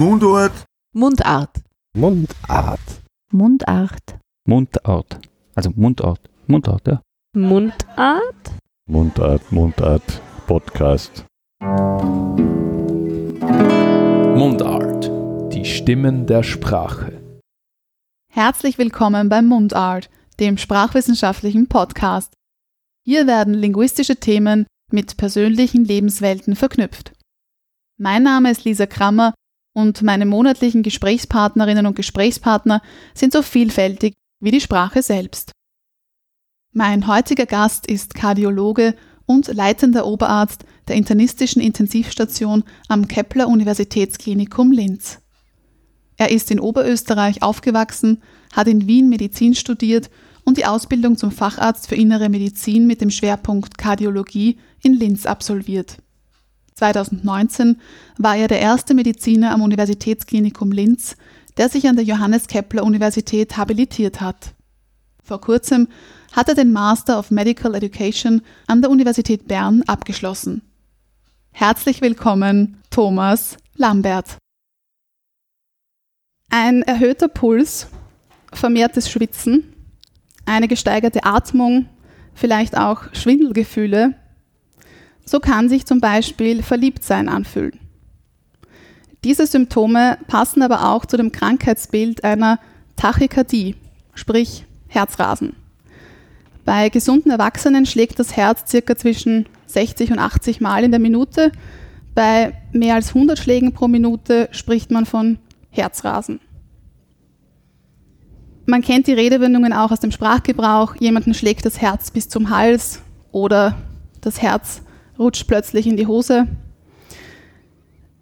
Mundart. Mundart. Mundart. Mundart. Mundart. Also Mundart. Mundart, ja. Mundart? Mundart, Mundart. Podcast. Mundart. Die Stimmen der Sprache. Herzlich willkommen beim Mundart, dem sprachwissenschaftlichen Podcast. Hier werden linguistische Themen mit persönlichen Lebenswelten verknüpft. Mein Name ist Lisa Krammer und meine monatlichen Gesprächspartnerinnen und Gesprächspartner sind so vielfältig wie die Sprache selbst. Mein heutiger Gast ist Kardiologe und leitender Oberarzt der internistischen Intensivstation am Kepler Universitätsklinikum Linz. Er ist in Oberösterreich aufgewachsen, hat in Wien Medizin studiert und die Ausbildung zum Facharzt für innere Medizin mit dem Schwerpunkt Kardiologie in Linz absolviert. 2019 war er der erste Mediziner am Universitätsklinikum Linz, der sich an der Johannes Kepler Universität habilitiert hat. Vor kurzem hat er den Master of Medical Education an der Universität Bern abgeschlossen. Herzlich willkommen, Thomas Lambert. Ein erhöhter Puls, vermehrtes Schwitzen, eine gesteigerte Atmung, vielleicht auch Schwindelgefühle. So kann sich zum Beispiel Verliebtsein anfühlen. Diese Symptome passen aber auch zu dem Krankheitsbild einer Tachykardie, sprich Herzrasen. Bei gesunden Erwachsenen schlägt das Herz circa zwischen 60 und 80 Mal in der Minute. Bei mehr als 100 Schlägen pro Minute spricht man von Herzrasen. Man kennt die Redewendungen auch aus dem Sprachgebrauch. Jemanden schlägt das Herz bis zum Hals oder das Herz rutscht plötzlich in die Hose.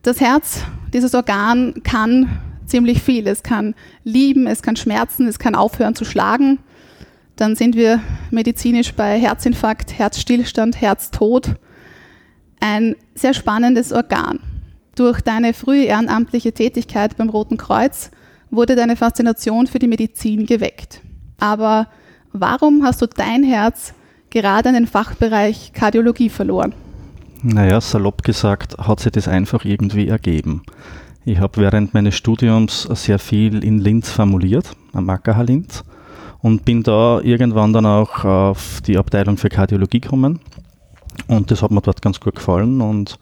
Das Herz, dieses Organ, kann ziemlich viel. Es kann lieben, es kann schmerzen, es kann aufhören zu schlagen. Dann sind wir medizinisch bei Herzinfarkt, Herzstillstand, Herztod. Ein sehr spannendes Organ. Durch deine frühe ehrenamtliche Tätigkeit beim Roten Kreuz wurde deine Faszination für die Medizin geweckt. Aber warum hast du dein Herz gerade an den Fachbereich Kardiologie verloren? Naja, salopp gesagt, hat sich das einfach irgendwie ergeben. Ich habe während meines Studiums sehr viel in Linz formuliert, am AKH Linz, und bin da irgendwann dann auch auf die Abteilung für Kardiologie gekommen. Und das hat mir dort ganz gut gefallen und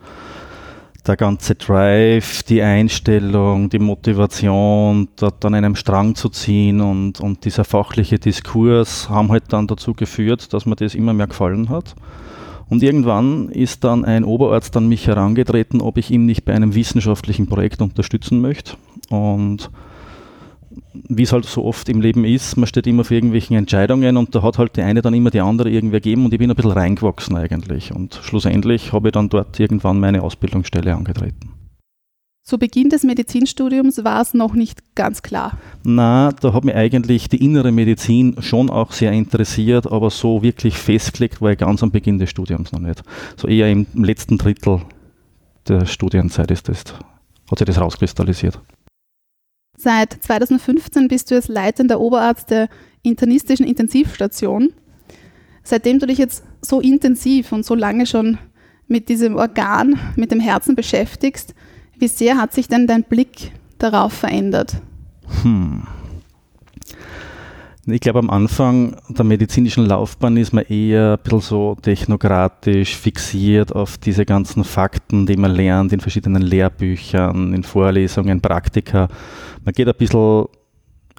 der ganze Drive, die Einstellung, die Motivation, dort an einem Strang zu ziehen und, und dieser fachliche Diskurs haben halt dann dazu geführt, dass mir das immer mehr gefallen hat. Und irgendwann ist dann ein Oberarzt an mich herangetreten, ob ich ihn nicht bei einem wissenschaftlichen Projekt unterstützen möchte. Und wie es halt so oft im Leben ist, man steht immer für irgendwelchen Entscheidungen und da hat halt die eine dann immer die andere irgendwie gegeben und ich bin ein bisschen reingewachsen eigentlich. Und schlussendlich habe ich dann dort irgendwann meine Ausbildungsstelle angetreten. Zu Beginn des Medizinstudiums war es noch nicht ganz klar. Na, da hat mich eigentlich die innere Medizin schon auch sehr interessiert, aber so wirklich festgelegt war ich ganz am Beginn des Studiums noch nicht. So eher im letzten Drittel der Studienzeit ist das, hat sich das rauskristallisiert. Seit 2015 bist du als leitender Oberarzt der internistischen Intensivstation. Seitdem du dich jetzt so intensiv und so lange schon mit diesem Organ, mit dem Herzen beschäftigst, wie sehr hat sich denn dein Blick darauf verändert? Hm. Ich glaube, am Anfang der medizinischen Laufbahn ist man eher ein bisschen so technokratisch fixiert auf diese ganzen Fakten, die man lernt in verschiedenen Lehrbüchern, in Vorlesungen, Praktika. Man geht ein bisschen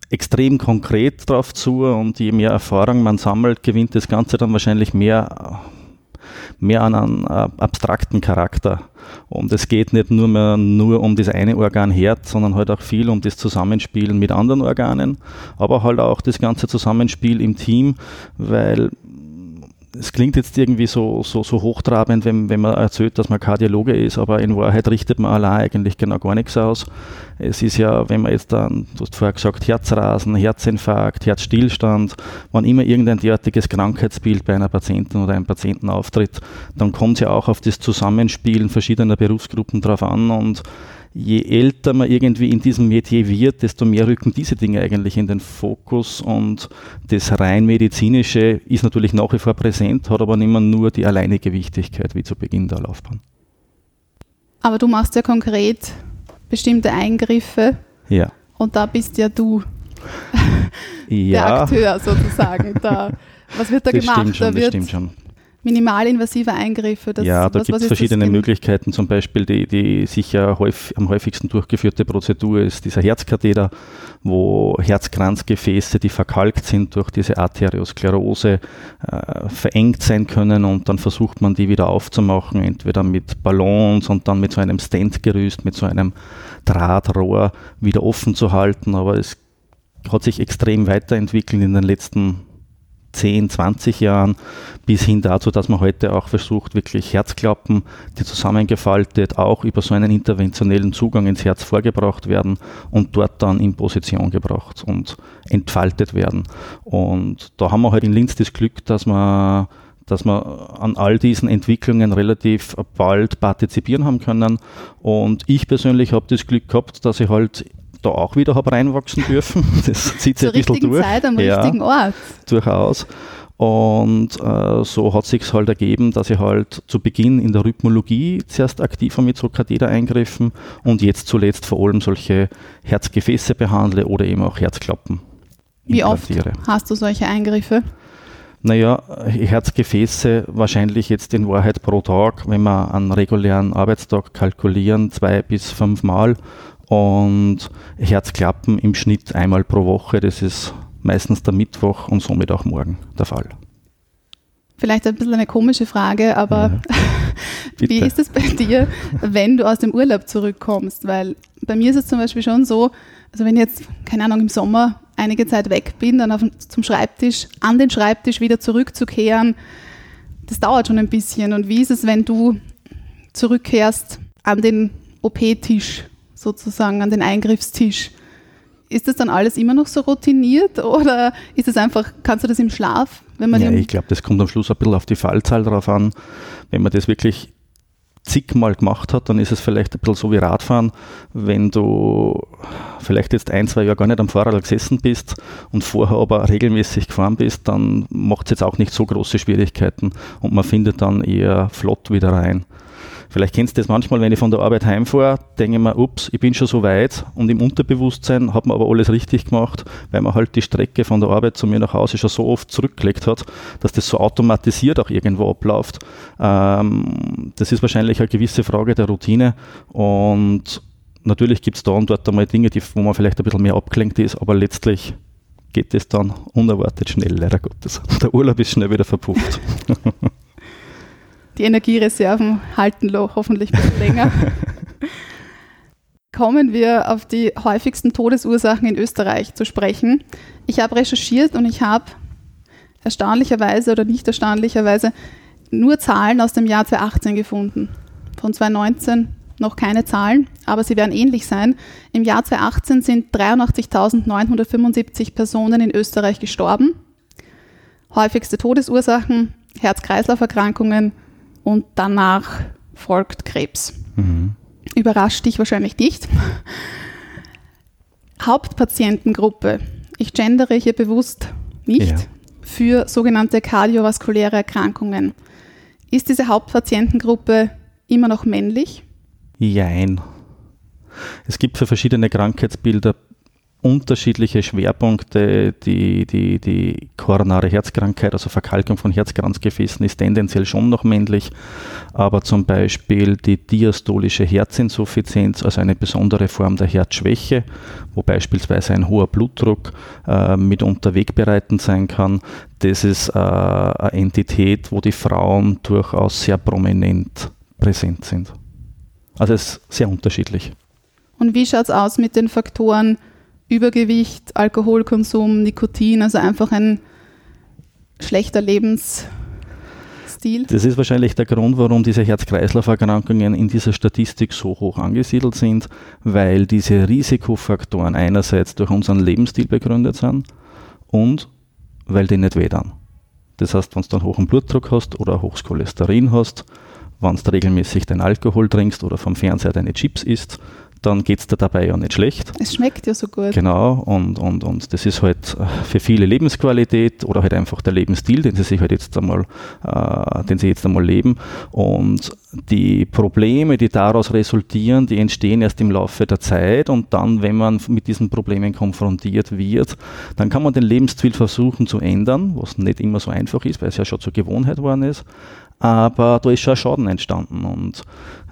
extrem konkret drauf zu und je mehr Erfahrung man sammelt, gewinnt das Ganze dann wahrscheinlich mehr mehr an einen äh, abstrakten Charakter. Und es geht nicht nur mehr nur um das eine Organ Herz, sondern halt auch viel um das Zusammenspiel mit anderen Organen, aber halt auch das ganze Zusammenspiel im Team, weil es klingt jetzt irgendwie so, so, so hochtrabend, wenn, wenn man erzählt, dass man Kardiologe ist, aber in Wahrheit richtet man allein eigentlich genau gar nichts aus. Es ist ja, wenn man jetzt dann, du hast vorher gesagt, Herzrasen, Herzinfarkt, Herzstillstand, wann immer irgendein derartiges Krankheitsbild bei einer Patientin oder einem Patienten auftritt, dann kommt es ja auch auf das Zusammenspielen verschiedener Berufsgruppen drauf an und je älter man irgendwie in diesem Metier wird, desto mehr rücken diese Dinge eigentlich in den Fokus und das rein medizinische ist natürlich nach wie vor präsent, hat aber nicht mehr nur die alleinige Wichtigkeit wie zu Beginn der Laufbahn. Aber du machst ja konkret bestimmte Eingriffe Ja. und da bist ja du der Ja, Akteur sozusagen. Da, was wird da das gemacht? stimmt schon, da das wird stimmt schon. Minimalinvasive Eingriffe. Das, ja, da gibt es verschiedene gen- Möglichkeiten. Zum Beispiel die, die sicher häufig, am häufigsten durchgeführte Prozedur ist dieser Herzkatheter, wo Herzkranzgefäße, die verkalkt sind durch diese Arteriosklerose, äh, verengt sein können und dann versucht man die wieder aufzumachen, entweder mit Ballons und dann mit so einem Stentgerüst, mit so einem Drahtrohr wieder offen zu halten. Aber es hat sich extrem weiterentwickelt in den letzten 10, 20 Jahren, bis hin dazu, dass man heute auch versucht, wirklich Herzklappen, die zusammengefaltet auch über so einen interventionellen Zugang ins Herz vorgebracht werden und dort dann in Position gebracht und entfaltet werden. Und da haben wir halt in Linz das Glück, dass man dass wir an all diesen Entwicklungen relativ bald partizipieren haben können. Und ich persönlich habe das Glück gehabt, dass ich halt da auch wieder habe reinwachsen dürfen. Das zieht sich Zur ein bisschen richtigen durch. Zeit am Ja richtigen Ort. durchaus. Und äh, so hat sich halt ergeben, dass ich halt zu Beginn in der Rhythmologie zuerst aktiv war mit so Kathetereingriffen und jetzt zuletzt vor allem solche Herzgefäße behandle oder eben auch Herzklappen. Wie oft hast du solche Eingriffe? Naja, Herzgefäße wahrscheinlich jetzt in Wahrheit pro Tag, wenn wir einen regulären Arbeitstag kalkulieren, zwei bis fünfmal und Herzklappen im Schnitt einmal pro Woche. Das ist meistens der Mittwoch und somit auch morgen der Fall. Vielleicht ein bisschen eine komische Frage, aber wie Bitte. ist es bei dir, wenn du aus dem Urlaub zurückkommst? Weil bei mir ist es zum Beispiel schon so, also wenn ich jetzt, keine Ahnung, im Sommer einige Zeit weg bin, dann auf, zum Schreibtisch, an den Schreibtisch wieder zurückzukehren, das dauert schon ein bisschen. Und wie ist es, wenn du zurückkehrst an den OP-Tisch sozusagen, an den Eingriffstisch? Ist das dann alles immer noch so routiniert oder ist es einfach, kannst du das im Schlaf, wenn man Ja, ich glaube, das kommt am Schluss ein bisschen auf die Fallzahl drauf an. Wenn man das wirklich zigmal gemacht hat, dann ist es vielleicht ein bisschen so wie Radfahren, wenn du vielleicht jetzt ein, zwei Jahre gar nicht am Fahrrad gesessen bist und vorher aber regelmäßig gefahren bist, dann macht es jetzt auch nicht so große Schwierigkeiten und man findet dann eher flott wieder rein. Vielleicht kennst du das manchmal, wenn ich von der Arbeit heimfahre, denke ich mir, ups, ich bin schon so weit und im Unterbewusstsein hat man aber alles richtig gemacht, weil man halt die Strecke von der Arbeit zu mir nach Hause schon so oft zurückgelegt hat, dass das so automatisiert auch irgendwo abläuft. Ähm, das ist wahrscheinlich eine gewisse Frage der Routine und natürlich gibt es da und dort einmal Dinge, die, wo man vielleicht ein bisschen mehr abgelenkt ist, aber letztlich geht es dann unerwartet schnell, leider Gottes. Der Urlaub ist schnell wieder verpufft. Die Energiereserven halten hoffentlich ein bisschen länger. Kommen wir auf die häufigsten Todesursachen in Österreich zu sprechen. Ich habe recherchiert und ich habe erstaunlicherweise oder nicht erstaunlicherweise nur Zahlen aus dem Jahr 2018 gefunden. Von 2019 noch keine Zahlen, aber sie werden ähnlich sein. Im Jahr 2018 sind 83.975 Personen in Österreich gestorben. Häufigste Todesursachen, Herz-Kreislauf-Erkrankungen und danach folgt Krebs. Mhm. Überrascht dich wahrscheinlich nicht. Hauptpatientengruppe. Ich gendere hier bewusst nicht Ja. für sogenannte kardiovaskuläre Erkrankungen. Ist diese Hauptpatientengruppe immer noch männlich? Jein. Es gibt für verschiedene Krankheitsbilder unterschiedliche Schwerpunkte. Die, die, die koronare Herzkrankheit, also Verkalkung von Herzkranzgefäßen, ist tendenziell schon noch männlich, aber zum Beispiel die diastolische Herzinsuffizienz, also eine besondere Form der Herzschwäche, wo beispielsweise ein hoher Blutdruck äh, mitunter wegbereitend sein kann, das ist äh, eine Entität, wo die Frauen durchaus sehr prominent präsent sind. Also es ist sehr unterschiedlich. Und wie schaut es aus mit den Faktoren Übergewicht, Alkoholkonsum, Nikotin, also einfach ein schlechter Lebensstil? Das ist wahrscheinlich der Grund, warum diese Herz-Kreislauf-Erkrankungen in dieser Statistik so hoch angesiedelt sind, weil diese Risikofaktoren einerseits durch unseren Lebensstil begründet sind und weil die nicht wehtun. Das heißt, wenn du einen hohen Blutdruck hast oder ein hohes Cholesterin hast, wenn du regelmäßig deinen Alkohol trinkst oder vom Fernseher deine Chips isst, dann geht es dir dabei ja nicht schlecht. Es schmeckt ja so gut. Genau, und, und, und das ist halt äh, für viele Lebensqualität oder halt einfach der Lebensstil, den sie sich halt jetzt einmal, äh, den sie jetzt einmal leben. Und die Probleme, die daraus resultieren, die entstehen erst im Laufe der Zeit und dann, wenn man mit diesen Problemen konfrontiert wird, dann kann man den Lebensstil versuchen zu ändern, was nicht immer so einfach ist, weil es ja schon zur Gewohnheit geworden ist aber da ist schon ein Schaden entstanden. Und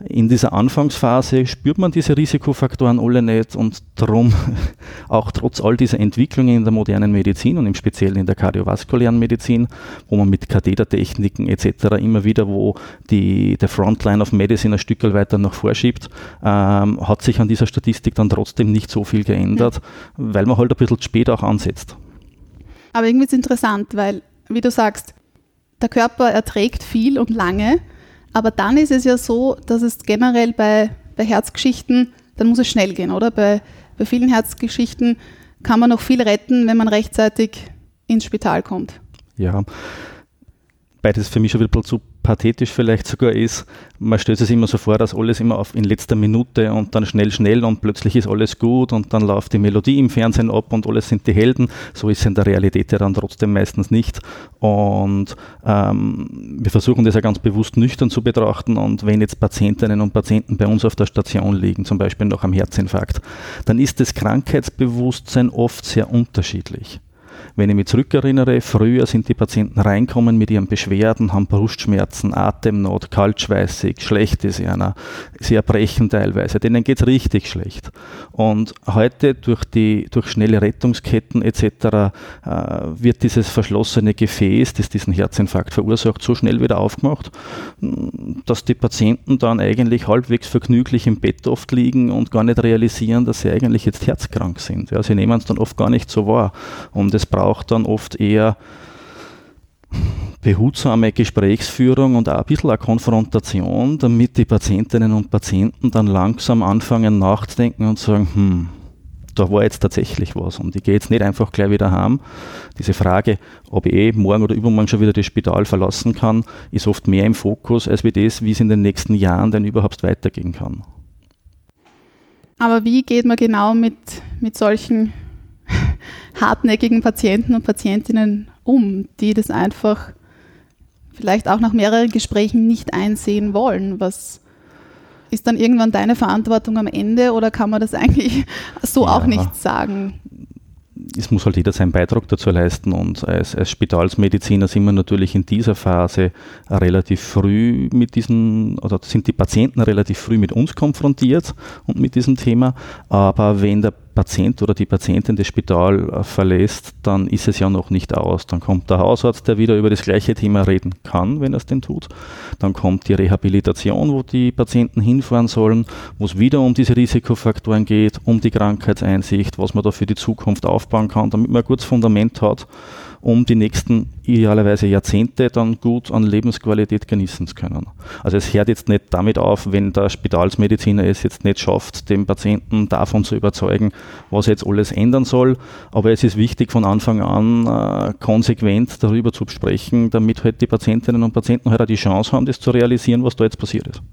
in dieser Anfangsphase spürt man diese Risikofaktoren alle nicht und darum auch trotz all dieser Entwicklungen in der modernen Medizin und im Speziellen in der kardiovaskulären Medizin, wo man mit Kathetertechniken etc. immer wieder, wo die, der Frontline of Medicine ein Stück weiter noch vorschiebt, ähm, hat sich an dieser Statistik dann trotzdem nicht so viel geändert, weil man halt ein bisschen spät auch ansetzt. Aber irgendwie ist es interessant, weil, wie du sagst, der Körper erträgt viel und lange, aber dann ist es ja so, dass es generell bei, bei Herzgeschichten, dann muss es schnell gehen, oder? Bei, bei vielen Herzgeschichten kann man noch viel retten, wenn man rechtzeitig ins Spital kommt. Ja, beides für mich schon bisschen zu pathetisch vielleicht sogar ist, man stellt es immer so vor, dass alles immer auf in letzter Minute und dann schnell, schnell und plötzlich ist alles gut und dann läuft die Melodie im Fernsehen ab und alles sind die Helden. So ist es in der Realität ja dann trotzdem meistens nicht. Und ähm, wir versuchen das ja ganz bewusst nüchtern zu betrachten und wenn jetzt Patientinnen und Patienten bei uns auf der Station liegen, zum Beispiel nach einem Herzinfarkt, dann ist das Krankheitsbewusstsein oft sehr unterschiedlich. Wenn ich mich zurückerinnere, früher sind die Patienten reinkommen mit ihren Beschwerden, haben Brustschmerzen, Atemnot, kaltschweißig, schlecht ist einer, sie erbrechen teilweise, denen geht es richtig schlecht. Und heute durch, die, durch schnelle Rettungsketten etc. Äh, wird dieses verschlossene Gefäß, das diesen Herzinfarkt verursacht, so schnell wieder aufgemacht, dass die Patienten dann eigentlich halbwegs vergnüglich im Bett oft liegen und gar nicht realisieren, dass sie eigentlich jetzt herzkrank sind. Ja, sie nehmen es dann oft gar nicht so wahr. Und es braucht dann oft eher behutsame Gesprächsführung und auch ein bisschen eine Konfrontation, damit die Patientinnen und Patienten dann langsam anfangen nachzudenken und sagen, hm, da war jetzt tatsächlich was und ich gehe jetzt nicht einfach gleich wieder heim. Diese Frage, ob ich eh morgen oder übermorgen schon wieder das Spital verlassen kann, ist oft mehr im Fokus, als wie das, wie es in den nächsten Jahren denn überhaupt weitergehen kann. Aber wie geht man genau mit, mit solchen hartnäckigen Patienten und Patientinnen um, die das einfach vielleicht auch nach mehreren Gesprächen nicht einsehen wollen? Was ist dann irgendwann deine Verantwortung am Ende oder kann man das eigentlich so ja. auch nicht sagen? es muss halt jeder seinen Beitrag dazu leisten und als, als Spitalsmediziner sind wir natürlich in dieser Phase relativ früh mit diesen, oder sind die Patienten relativ früh mit uns konfrontiert und mit diesem Thema, aber wenn der Patient oder die Patientin das Spital äh, verlässt, dann ist es ja noch nicht aus. Dann kommt der Hausarzt, der wieder über das gleiche Thema reden kann, wenn er es denn tut. Dann kommt die Rehabilitation, wo die Patienten hinfahren sollen, wo es wieder um diese Risikofaktoren geht, um die Krankheitseinsicht, was man da für die Zukunft aufbauen kann, damit man ein gutes Fundament hat um die nächsten idealerweise Jahrzehnte dann gut an Lebensqualität genießen zu können. Also es hört jetzt nicht damit auf, wenn der Spitalsmediziner es jetzt nicht schafft, den Patienten davon zu überzeugen, was er jetzt alles ändern soll, aber es ist wichtig von Anfang an äh, konsequent darüber zu sprechen, damit halt die Patientinnen und Patienten halt auch die Chance haben, das zu realisieren, was da jetzt passiert ist.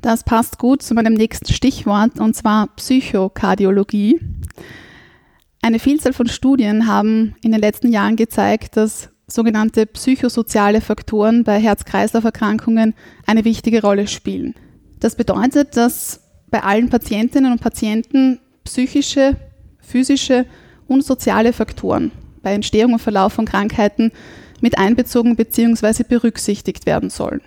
Das passt gut zu meinem nächsten Stichwort und zwar Psychokardiologie. Eine Vielzahl von Studien haben in den letzten Jahren gezeigt, dass sogenannte psychosoziale Faktoren bei Herz-Kreislauf-Erkrankungen eine wichtige Rolle spielen. Das bedeutet, dass bei allen Patientinnen und Patienten psychische, physische und soziale Faktoren bei Entstehung und Verlauf von Krankheiten mit einbezogen bzw. berücksichtigt werden sollen.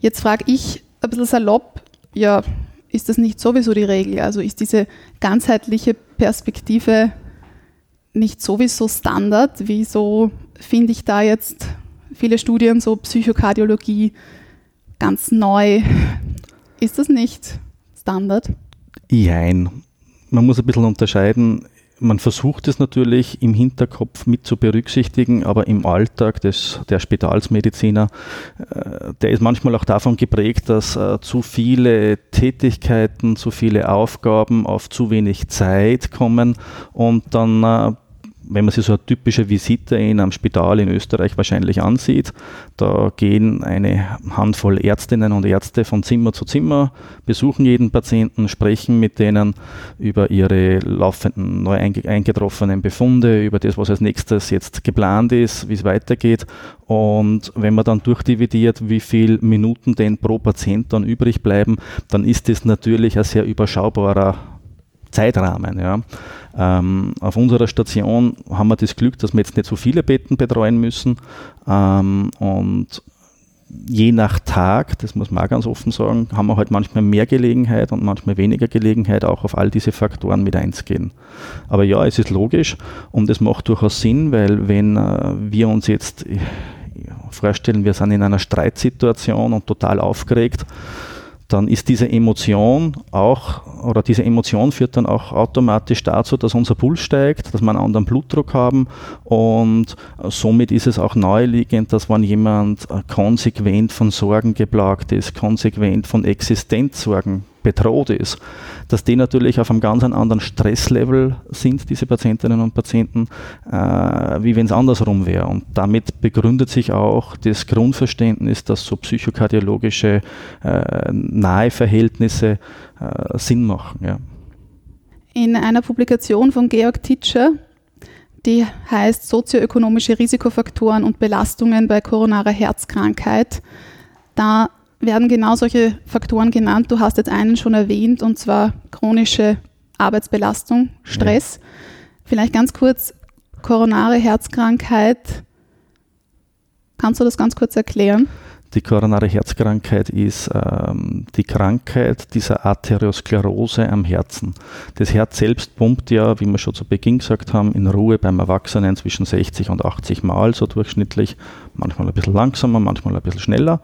Jetzt frage ich ein bisschen salopp, ja, ist das nicht sowieso die Regel? Also ist diese ganzheitliche Perspektive nicht sowieso Standard? Wieso finde ich da jetzt viele Studien, so Psychokardiologie, ganz neu? Ist das nicht Standard? Jein. Man muss ein bisschen unterscheiden man versucht es natürlich im Hinterkopf mit zu berücksichtigen, aber im Alltag des, der Spitalsmediziner, äh, der ist manchmal auch davon geprägt, dass äh, zu viele Tätigkeiten, zu viele Aufgaben auf zu wenig Zeit kommen und dann äh, wenn man sich so eine typische Visite in einem Spital in Österreich wahrscheinlich ansieht, da gehen eine Handvoll Ärztinnen und Ärzte von Zimmer zu Zimmer, besuchen jeden Patienten, sprechen mit denen über ihre laufenden, neu eingetroffenen Befunde, über das, was als nächstes jetzt geplant ist, wie es weitergeht. Und wenn man dann durchdividiert, wie viele Minuten denn pro Patient dann übrig bleiben, dann ist das natürlich ein sehr überschaubarer Zeitrahmen. Ja. Ähm, auf unserer Station haben wir das Glück, dass wir jetzt nicht so viele Betten betreuen müssen. Ähm, und je nach Tag, das muss man auch ganz offen sagen, haben wir halt manchmal mehr Gelegenheit und manchmal weniger Gelegenheit, auch auf all diese Faktoren mit einzugehen. Aber ja, es ist logisch und es macht durchaus Sinn, weil wenn äh, wir uns jetzt vorstellen, wir sind in einer Streitsituation und total aufgeregt, dann ist diese Emotion auch, oder diese Emotion führt dann auch automatisch dazu, dass unser Puls steigt, dass wir einen anderen Blutdruck haben. Und somit ist es auch naheliegend, dass wenn jemand konsequent von Sorgen geplagt ist, konsequent von Existenzsorgen bedroht ist, dass die natürlich auf einem ganz anderen Stresslevel sind, diese Patientinnen und Patienten, äh, wie wenn es andersrum wäre. Und damit begründet sich auch das Grundverständnis, dass so psychokardiologische äh, nahe Verhältnisse äh, Sinn machen. Ja. In einer Publikation von Georg Titscher, die heißt Sozioökonomische Risikofaktoren und Belastungen bei koronarer Herzkrankheit, da werden genau solche Faktoren genannt. Du hast jetzt einen schon erwähnt, und zwar chronische Arbeitsbelastung, Stress. Ja. Vielleicht ganz kurz, koronare Herzkrankheit. Kannst du das ganz kurz erklären? Die koronare Herzkrankheit ist ähm, die Krankheit dieser Arteriosklerose am Herzen. Das Herz selbst pumpt ja, wie wir schon zu Beginn gesagt haben, in Ruhe beim Erwachsenen zwischen 60 und 80 Mal, so durchschnittlich, manchmal ein bisschen langsamer, manchmal ein bisschen schneller.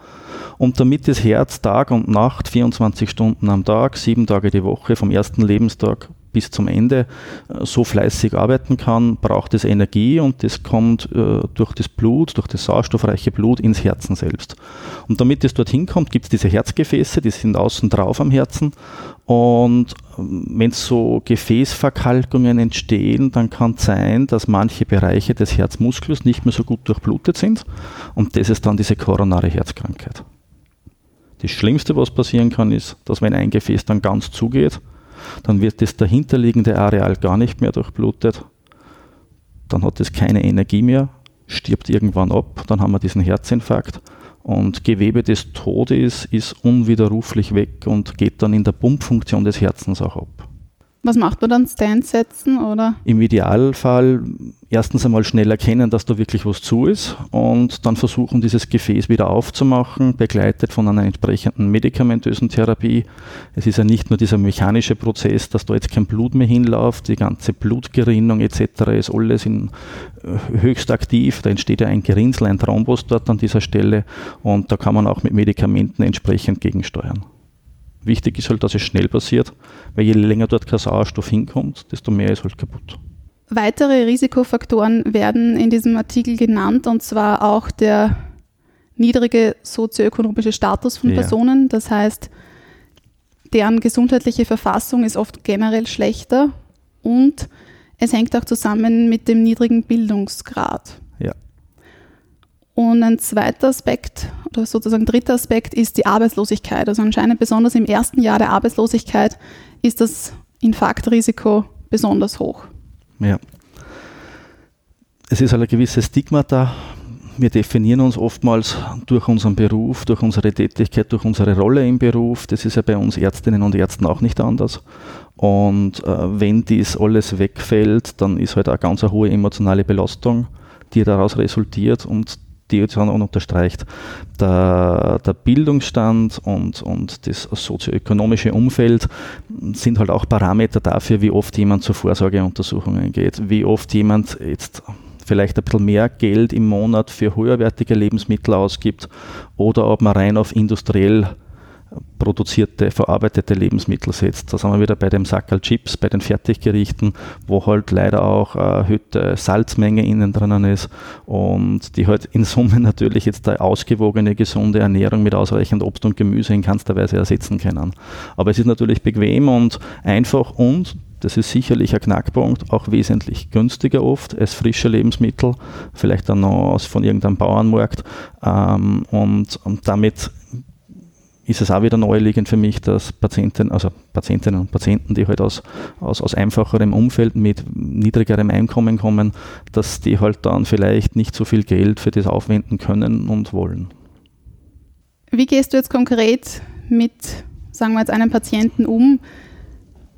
Und damit das Herz Tag und Nacht, 24 Stunden am Tag, sieben Tage die Woche, vom ersten Lebenstag bis zum Ende äh, so fleißig arbeiten kann, braucht es Energie und das kommt äh, durch das Blut, durch das sauerstoffreiche Blut ins Herzen selbst. Und damit es dorthin kommt, gibt es diese Herzgefäße, die sind außen drauf am Herzen. Und ähm, wenn so Gefäßverkalkungen entstehen, dann kann es sein, dass manche Bereiche des Herzmuskels nicht mehr so gut durchblutet sind. Und das ist dann diese koronare Herzkrankheit. Das Schlimmste, was passieren kann, ist, dass wenn ein Gefäß dann ganz zugeht, dann wird das dahinterliegende Areal gar nicht mehr durchblutet. Dann hat es keine Energie mehr, stirbt irgendwann ab, dann haben wir diesen Herzinfarkt und Gewebe des Todes ist unwiderruflich weg und geht dann in der Pumpfunktion des Herzens auch ab. Was macht man dann? Stand setzen oder? Im Idealfall erstens einmal schnell erkennen, dass da wirklich was zu ist und dann versuchen, dieses Gefäß wieder aufzumachen, begleitet von einer entsprechenden medikamentösen Therapie. Es ist ja nicht nur dieser mechanische Prozess, dass da jetzt kein Blut mehr hinläuft, die ganze Blutgerinnung etc. ist alles in, äh, höchst aktiv. Da entsteht ja ein Gerinnsel, ein Thrombus dort an dieser Stelle und da kann man auch mit Medikamenten entsprechend gegensteuern. Wichtig ist halt, dass es schnell passiert, weil je länger dort kein Sauerstoff hinkommt, desto mehr ist halt kaputt. Weitere Risikofaktoren werden in diesem Artikel genannt, und zwar auch der niedrige sozioökonomische Status von ja. Personen. Das heißt, deren gesundheitliche Verfassung ist oft generell schlechter und es hängt auch zusammen mit dem niedrigen Bildungsgrad. Und ein zweiter Aspekt oder sozusagen dritter Aspekt ist die Arbeitslosigkeit. Also anscheinend besonders im ersten Jahr der Arbeitslosigkeit ist das Infarktrisiko besonders hoch. Ja. Es ist halt ein gewisses Stigma da. Wir definieren uns oftmals durch unseren Beruf, durch unsere Tätigkeit, durch unsere Rolle im Beruf. Das ist ja bei uns Ärztinnen und Ärzten auch nicht anders. Und äh, wenn dies alles wegfällt, dann ist halt eine ganz hohe emotionale Belastung, die daraus resultiert. Und die und unterstreicht, der, der Bildungsstand und, und das sozioökonomische Umfeld sind halt auch Parameter dafür, wie oft jemand zu Vorsorgeuntersuchungen geht, wie oft jemand jetzt vielleicht ein bisschen mehr Geld im Monat für höherwertige Lebensmittel ausgibt oder ob man rein auf industriell produzierte, verarbeitete Lebensmittel setzt. Da sind wir wieder bei dem Sackerl Chips, bei den Fertiggerichten, wo halt leider auch eine erhöhte Salzmenge innen drinnen ist und die halt in Summe natürlich jetzt eine ausgewogene, gesunde Ernährung mit ausreichend Obst und Gemüse in keinster Weise ersetzen können. Aber es ist natürlich bequem und einfach und Das ist sicherlich ein Knackpunkt, auch wesentlich günstiger oft als frische Lebensmittel, vielleicht dann noch aus von irgendeinem Bauernmarkt. Ähm, und, und damit ist es auch wieder naheliegend für mich, dass Patienten, also Patientinnen und Patienten, die halt aus, aus, aus einfacherem Umfeld mit niedrigerem Einkommen kommen, dass die halt dann vielleicht nicht so viel Geld für das aufwenden können und wollen. Wie gehst du jetzt konkret mit, sagen wir jetzt, einem Patienten um,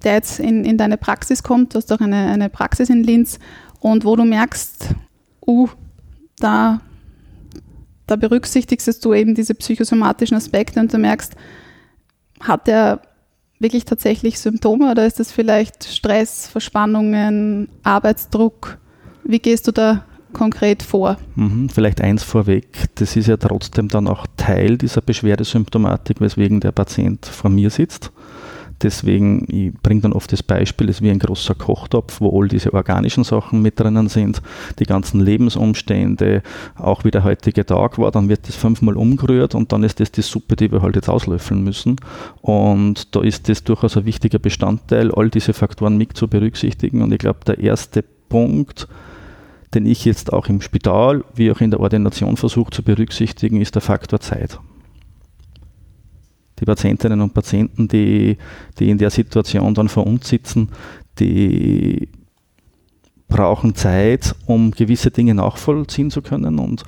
der jetzt in, in deine Praxis kommt, du hast doch eine, eine Praxis in Linz und wo du merkst, uh, da da berücksichtigst du eben diese psychosomatischen Aspekte und du merkst, hat er wirklich tatsächlich Symptome oder ist das vielleicht Stress, Verspannungen, Arbeitsdruck? Wie gehst du da konkret vor? Mhm, vielleicht eins vorweg, das ist ja trotzdem dann auch Teil dieser Beschwerdesymptomatik, weswegen der Patient vor mir sitzt. Deswegen, ich bringe dann oft das Beispiel, es ist wie ein großer Kochtopf, wo all diese organischen Sachen mit drinnen sind, die ganzen Lebensumstände, auch wie der heutige Tag war, dann wird das fünfmal umgerührt und dann ist das die Suppe, die wir halt jetzt auslöffeln müssen. Und da ist das durchaus ein wichtiger Bestandteil, all diese Faktoren mit zu berücksichtigen. Und ich glaube, der erste Punkt, den ich jetzt auch im Spital wie auch in der Ordination versuche zu berücksichtigen, ist der Faktor Zeit die Patientinnen und Patienten, die, die in der Situation dann vor uns sitzen, die brauchen Zeit, um gewisse Dinge nachvollziehen zu können. Und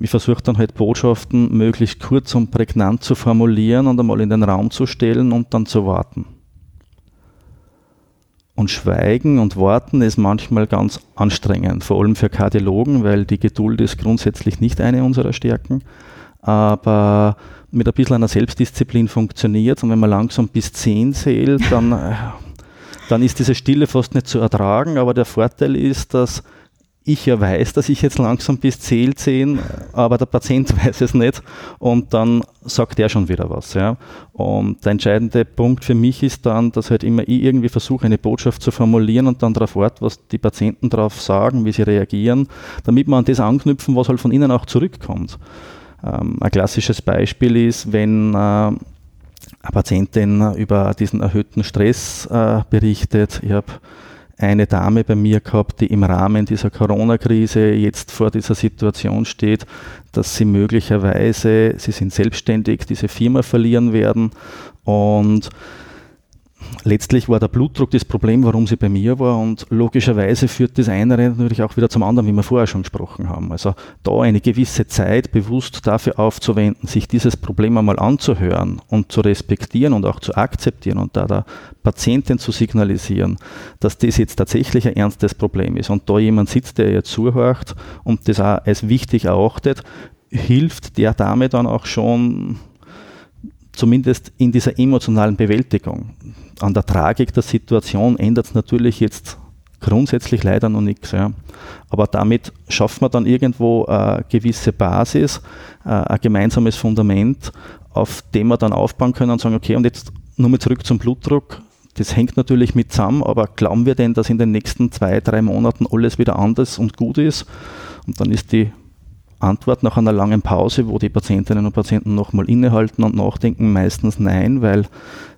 ich versuche dann halt Botschaften möglichst kurz und prägnant zu formulieren und einmal in den Raum zu stellen und dann zu warten. Und Schweigen und Warten ist manchmal ganz anstrengend, vor allem für Kardiologen, weil die Geduld ist grundsätzlich nicht eine unserer Stärken. Aber mit ein bisschen einer Selbstdisziplin funktioniert und wenn man langsam bis 10 zählt, dann, äh, dann ist diese Stille fast nicht zu ertragen. Aber der Vorteil ist, dass ich ja weiß, dass ich jetzt langsam bis 10 zählen, aber der Patient weiß es nicht und dann sagt er schon wieder was. Ja. Und der entscheidende Punkt für mich ist dann, dass halt immer ich irgendwie versuche, eine Botschaft zu formulieren und dann darauf warte, was die Patienten darauf sagen, wie sie reagieren, damit man an das anknüpfen, was halt von ihnen auch zurückkommt. Ähm, ein klassisches Beispiel ist, wenn äh, eine Patientin über diesen erhöhten Stress äh, berichtet. Ich habe eine Dame bei mir gehabt, die im Rahmen dieser Corona-Krise jetzt vor dieser Situation steht, dass sie möglicherweise, sie sind selbstständig, diese Firma verlieren werden und letztlich war der Blutdruck das Problem, warum sie bei mir war und logischerweise führt das eine natürlich auch wieder zum anderen, wie wir vorher schon gesprochen haben. Also da eine gewisse Zeit bewusst dafür aufzuwenden, sich dieses Problem einmal anzuhören und zu respektieren und auch zu akzeptieren und da der Patientin zu signalisieren, dass das jetzt tatsächlich ein ernstes Problem ist und da jemand sitzt, der ihr zuhört und das auch als wichtig erachtet, hilft der Dame dann auch schon zumindest in dieser emotionalen Bewältigung an der Tragik der Situation ändert es natürlich jetzt grundsätzlich leider noch nichts. Ja. Aber damit schafft man dann irgendwo eine gewisse Basis, äh, ein gemeinsames Fundament, auf dem wir dann aufbauen können und sagen, okay, und jetzt nur mal zurück zum Blutdruck. Das hängt natürlich mit zusammen, aber glauben wir denn, dass in den nächsten zwei, drei Monaten alles wieder anders und gut ist? Und dann ist die Antwort nach einer langen Pause, wo die Patientinnen und Patienten nochmal innehalten und nachdenken, meistens nein, weil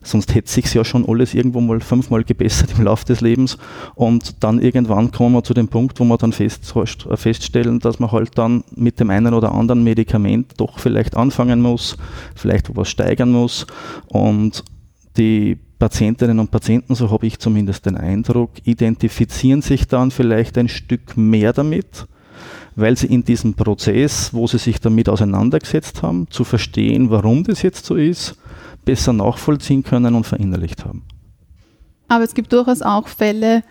sonst hätte sich ja schon alles irgendwo mal fünfmal gebessert im Laufe des Lebens. Und dann irgendwann kommen wir zu dem Punkt, wo wir dann fest, feststellen, dass man halt dann mit dem einen oder anderen Medikament doch vielleicht anfangen muss, vielleicht was steigern muss. Und die Patientinnen und Patienten, so habe ich zumindest den Eindruck, identifizieren sich dann vielleicht ein Stück mehr damit weil sie in diesem Prozess, wo sie sich damit auseinandergesetzt haben, zu verstehen, warum das jetzt so ist, besser nachvollziehen können und verinnerlicht haben. Aber es gibt durchaus auch Fälle,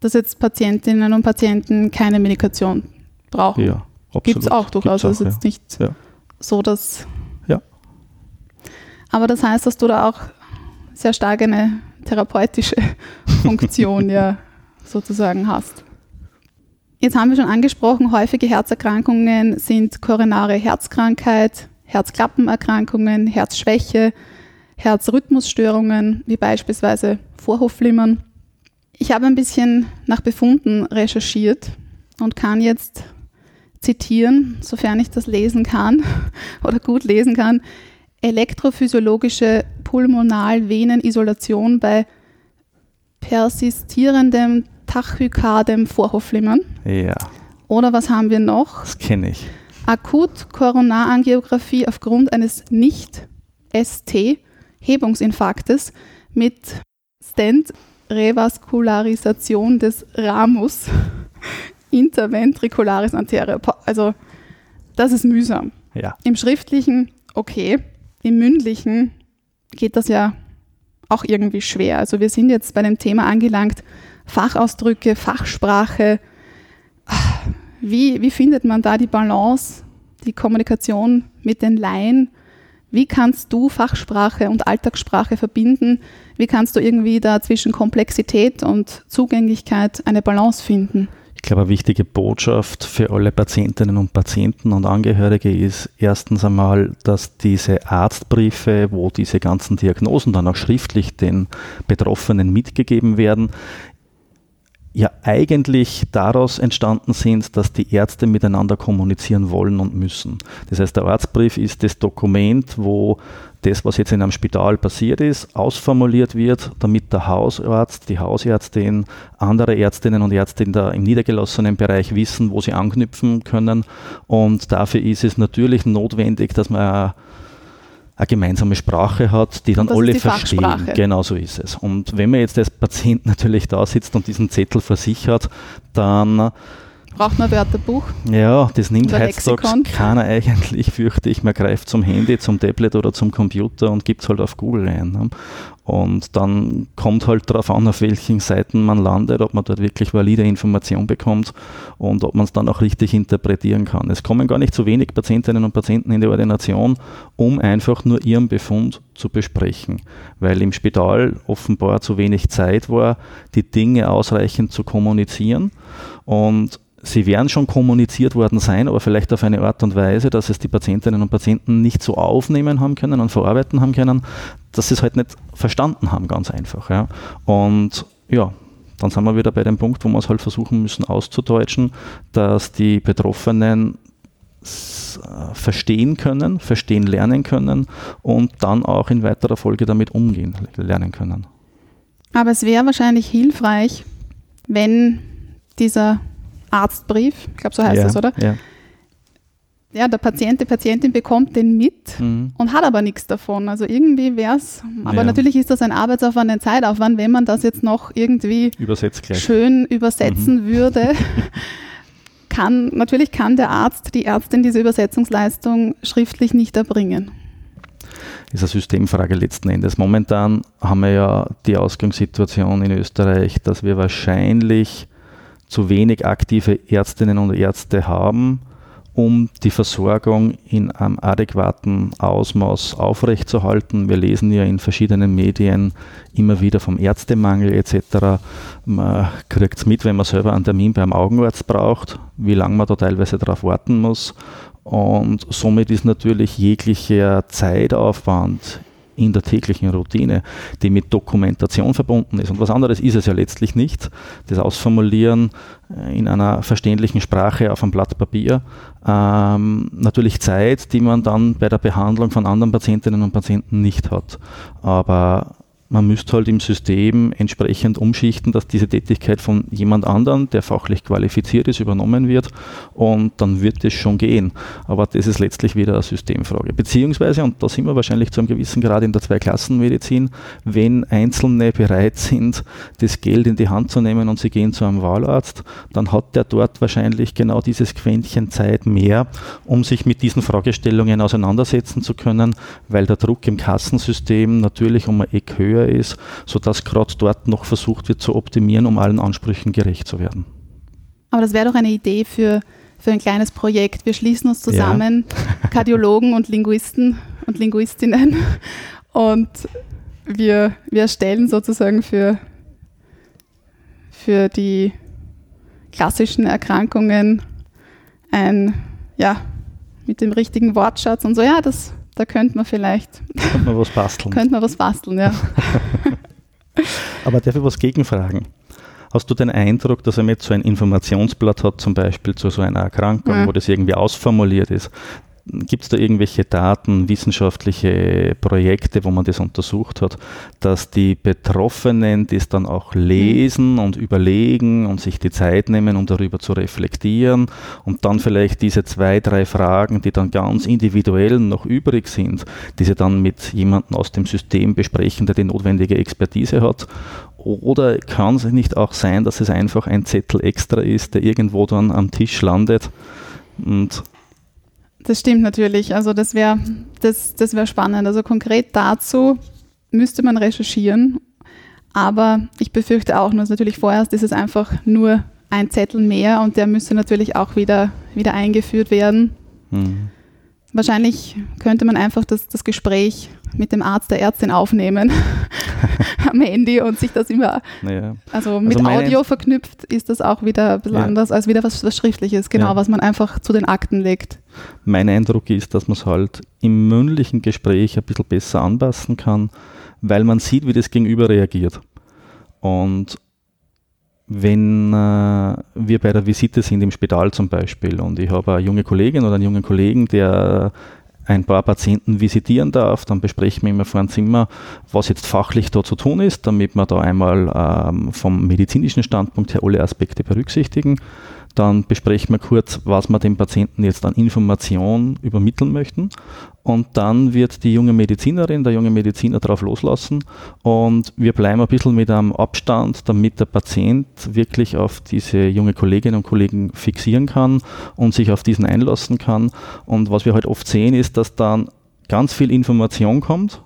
dass jetzt Patientinnen und Patienten keine Medikation brauchen. Ja, absolut. Gibt es auch durchaus. Es ist jetzt nicht ja. so, dass. Ja. Aber das heißt, dass du da auch sehr stark eine therapeutische Funktion ja sozusagen hast. Jetzt haben wir schon angesprochen, häufige Herzerkrankungen sind koronare Herzkrankheit, Herzklappenerkrankungen, Herzschwäche, Herzrhythmusstörungen, wie beispielsweise Vorhofflimmern. Ich habe ein bisschen nach Befunden recherchiert und kann jetzt zitieren, sofern ich das lesen kann oder gut lesen kann, elektrophysiologische Pulmonalvenenisolation bei persistierendem tachykardem Vorhofflimmern. Ja, Oder was haben wir noch? das kenne ich. Akut Koronarangiographie aufgrund eines Nicht-ST-Hebungsinfarktes mit Stent-Revaskularisation des Ramus interventricularis anterior. Also das ist mühsam. Ja, Im schriftlichen okay, im mündlichen geht das ja auch irgendwie schwer. Also wir sind jetzt bei dem Thema angelangt, Fachausdrücke, Fachsprache. Wie, wie findet man da die Balance, die Kommunikation mit den Laien? Wie kannst du Fachsprache und Alltagssprache verbinden? Wie kannst du irgendwie da zwischen Komplexität und Zugänglichkeit eine Balance finden? ich glaube, eine wichtige Botschaft für alle Patientinnen und Patienten und Angehörige ist erstens einmal, dass diese Arztbriefe, wo diese ganzen Diagnosen dann auch schriftlich den Betroffenen mitgegeben werden, ja eigentlich daraus entstanden sind, dass die Ärzte miteinander kommunizieren wollen und müssen. Das heißt, der Arztbrief ist das Dokument, wo das, was jetzt in einem Spital passiert ist, ausformuliert wird, damit der Hausarzt, die Hausärztin, andere Ärztinnen und Ärzte im niedergelassenen Bereich wissen, wo sie anknüpfen können. Und dafür ist es natürlich notwendig, dass man eine gemeinsame Sprache hat, die dann alle verstehen. Fachsprache. Genau so ist es. Und wenn man jetzt als Patient natürlich da sitzt und diesen Zettel versichert, dann Braucht man ein Wörterbuch? ja, das nimmt heutzutage Lexikon. keiner eigentlich, fürchte ich. Man greift zum Handy, zum Tablet oder zum Computer und gibt es halt auf Google ein. Ne? Und dann kommt halt darauf an, auf welchen Seiten man landet, ob man dort wirklich valide Information bekommt und ob man es dann auch richtig interpretieren kann. Es kommen gar nicht so wenig Patientinnen und Patienten in die Ordination, um einfach nur ihren Befund zu besprechen, weil im Spital offenbar zu wenig Zeit war, die Dinge ausreichend zu kommunizieren. Und sie werden schon kommuniziert worden sein, aber vielleicht auf eine Art und Weise, dass es die Patientinnen und Patienten nicht so aufnehmen haben können und verarbeiten haben können, dass sie es halt nicht verstanden haben, ganz einfach. Ja. Und ja, dann sind wir wieder bei dem Punkt, wo wir es halt versuchen müssen auszudeutschen, dass die Betroffenen äh, verstehen können, verstehen lernen können und dann auch in weiterer Folge damit umgehen lernen können. Aber es wäre wahrscheinlich hilfreich, wenn dieser Arztbrief, ich glaube so heißt ja, es, oder? Ja. Ja, der Patient, die Patientin bekommt den mit Mhm. und hat aber nichts davon. Also irgendwie wäre es, aber Ja. natürlich ist das ein Arbeitsaufwand, ein Zeitaufwand, wenn man das jetzt noch irgendwie schön übersetzen würde. Kann, natürlich kann der Arzt, die Ärztin diese Übersetzungsleistung schriftlich nicht erbringen. ist eine Systemfrage letzten Endes. Momentan haben wir ja die Ausgangssituation in Österreich, dass wir wahrscheinlich zu wenig aktive Ärztinnen und Ärzte haben, um die Versorgung in einem adäquaten Ausmaß aufrechtzuerhalten. Wir lesen ja in verschiedenen Medien immer wieder vom Ärztemangel etc. Man kriegt es mit, wenn man selber einen Termin beim Augenarzt braucht, wie lange man da teilweise darauf warten muss. Und somit ist natürlich jeglicher Zeitaufwand in der täglichen Routine, die mit Dokumentation verbunden ist. Und was anderes ist es ja letztlich nicht. Das Ausformulieren äh, in einer verständlichen Sprache auf einem Blatt Papier. Ähm, natürlich Zeit, die man dann bei der Behandlung von anderen Patientinnen und Patienten nicht hat. Aber man müsste halt im System entsprechend umschichten, dass diese Tätigkeit von jemand anderem, der fachlich qualifiziert ist, übernommen wird und dann wird es schon gehen. Aber das ist letztlich wieder eine Systemfrage. Beziehungsweise, und da sind wir wahrscheinlich zu einem gewissen Grad in der Zweiklassenmedizin, wenn Einzelne bereit sind, das Geld in die Hand zu nehmen und sie gehen zu einem Wahlarzt, dann hat der dort wahrscheinlich genau dieses Quäntchen Zeit mehr, um sich mit diesen Fragestellungen auseinandersetzen zu können, weil der Druck im Kassensystem natürlich um ein Eck höher ist, sodass gerade dort noch versucht wird zu optimieren, um allen Ansprüchen gerecht zu werden. Aber das wäre doch eine Idee für, für ein kleines Projekt. Wir schließen uns zusammen, Kardiologen und Linguisten und Linguistinnen, und wir, wir erstellen sozusagen für, für die klassischen Erkrankungen ein, ja, mit dem richtigen Wortschatz und so, ja, das, da könnte man vielleicht, Könnte man was basteln. könnte man was basteln, ja. Aber darf ich was gegenfragen? Hast du den Eindruck, dass er mit so ein Informationsblatt hat, zum Beispiel zu so einer Erkrankung, Ja. wo das irgendwie ausformuliert ist, gibt es da irgendwelche Daten, wissenschaftliche Projekte, wo man das untersucht hat, dass die Betroffenen das dann auch lesen und überlegen und sich die Zeit nehmen, um darüber zu reflektieren und dann vielleicht diese zwei, drei Fragen, die dann ganz individuell noch übrig sind, diese dann mit jemandem aus dem System besprechen, der die notwendige Expertise hat? Oder kann es nicht auch sein, dass es einfach ein Zettel extra ist, der irgendwo dann am Tisch landet und das stimmt natürlich. Also das wäre das, das wär spannend. Also konkret dazu müsste man recherchieren. Aber ich befürchte auch, nur natürlich vorerst ist es einfach nur ein Zettel mehr und der müsste natürlich auch wieder, wieder eingeführt werden. Mhm. Wahrscheinlich könnte man einfach das, das Gespräch mit dem Arzt, der Ärztin aufnehmen am Handy und sich das immer, ja. also mit also Audio verknüpft, ist das auch wieder ein bisschen ja. anders als wieder was, was Schriftliches, genau, ja. was man einfach zu den Akten legt. Mein Eindruck ist, dass man es halt im mündlichen Gespräch ein bisschen besser anpassen kann, weil man sieht, wie das Gegenüber reagiert. Und wenn äh, wir bei der Visite sind im Spital zum Beispiel und ich habe eine junge Kollegin oder einen jungen Kollegen, der ein paar Patienten visitieren darf, dann besprechen wir immer vor einem Zimmer, was jetzt fachlich da zu tun ist, damit wir da einmal ähm, vom medizinischen Standpunkt her alle Aspekte berücksichtigen. Dann besprechen wir kurz, was wir dem Patienten jetzt an Information übermitteln möchten. Und dann wird die junge Medizinerin, der junge Mediziner darauf loslassen. Und wir bleiben ein bisschen mit einem Abstand, damit der Patient wirklich auf diese junge Kolleginnen und Kollegen fixieren kann und sich auf diesen einlassen kann. Und was wir halt oft sehen, ist, dass dann ganz viel Information kommt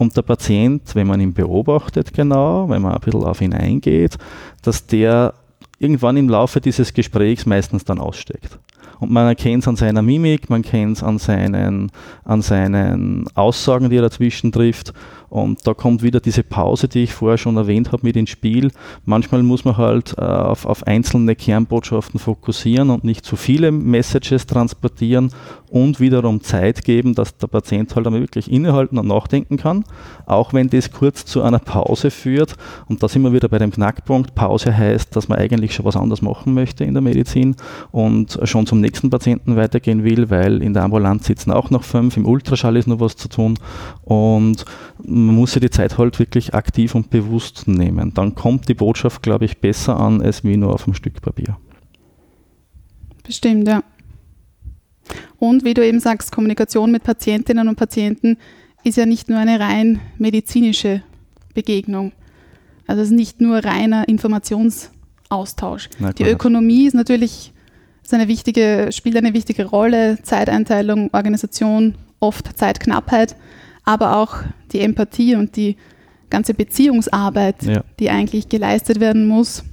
und der Patient, wenn man ihn beobachtet genau, wenn man ein bisschen auf ihn eingeht, dass der irgendwann im Laufe dieses Gesprächs meistens dann aussteckt. Und man erkennt es an seiner Mimik, man kennt es an seinen, an seinen Aussagen, die er dazwischen trifft. Und da kommt wieder diese Pause, die ich vorher schon erwähnt habe, mit ins Spiel. Manchmal muss man halt äh, auf, auf einzelne Kernbotschaften fokussieren und nicht zu viele Messages transportieren und wiederum Zeit geben, dass der Patient halt einmal wirklich innehalten und nachdenken kann, auch wenn das kurz zu einer Pause führt. Und da sind wir wieder bei dem Knackpunkt. Pause heißt, dass man eigentlich schon was anderes machen möchte in der Medizin und schon zum nächsten Patienten weitergehen will, weil in der Ambulanz sitzen auch noch fünf, im Ultraschall ist noch was zu tun und man muss sich die Zeit halt wirklich aktiv und bewusst nehmen. Dann kommt die Botschaft, glaube ich, besser an als wie nur auf einem Stück Papier. Bestimmt, ja. Und wie du eben sagst, Kommunikation mit Patientinnen und Patienten ist ja nicht nur eine rein medizinische Begegnung. Also es ist nicht nur reiner Informationsaustausch. Na, die Ökonomie ist natürlich ist eine wichtige, spielt eine wichtige Rolle, Zeiteinteilung, Organisation, oft Zeitknappheit aber auch die Empathie und die ganze Beziehungsarbeit, ja. die eigentlich geleistet werden muss,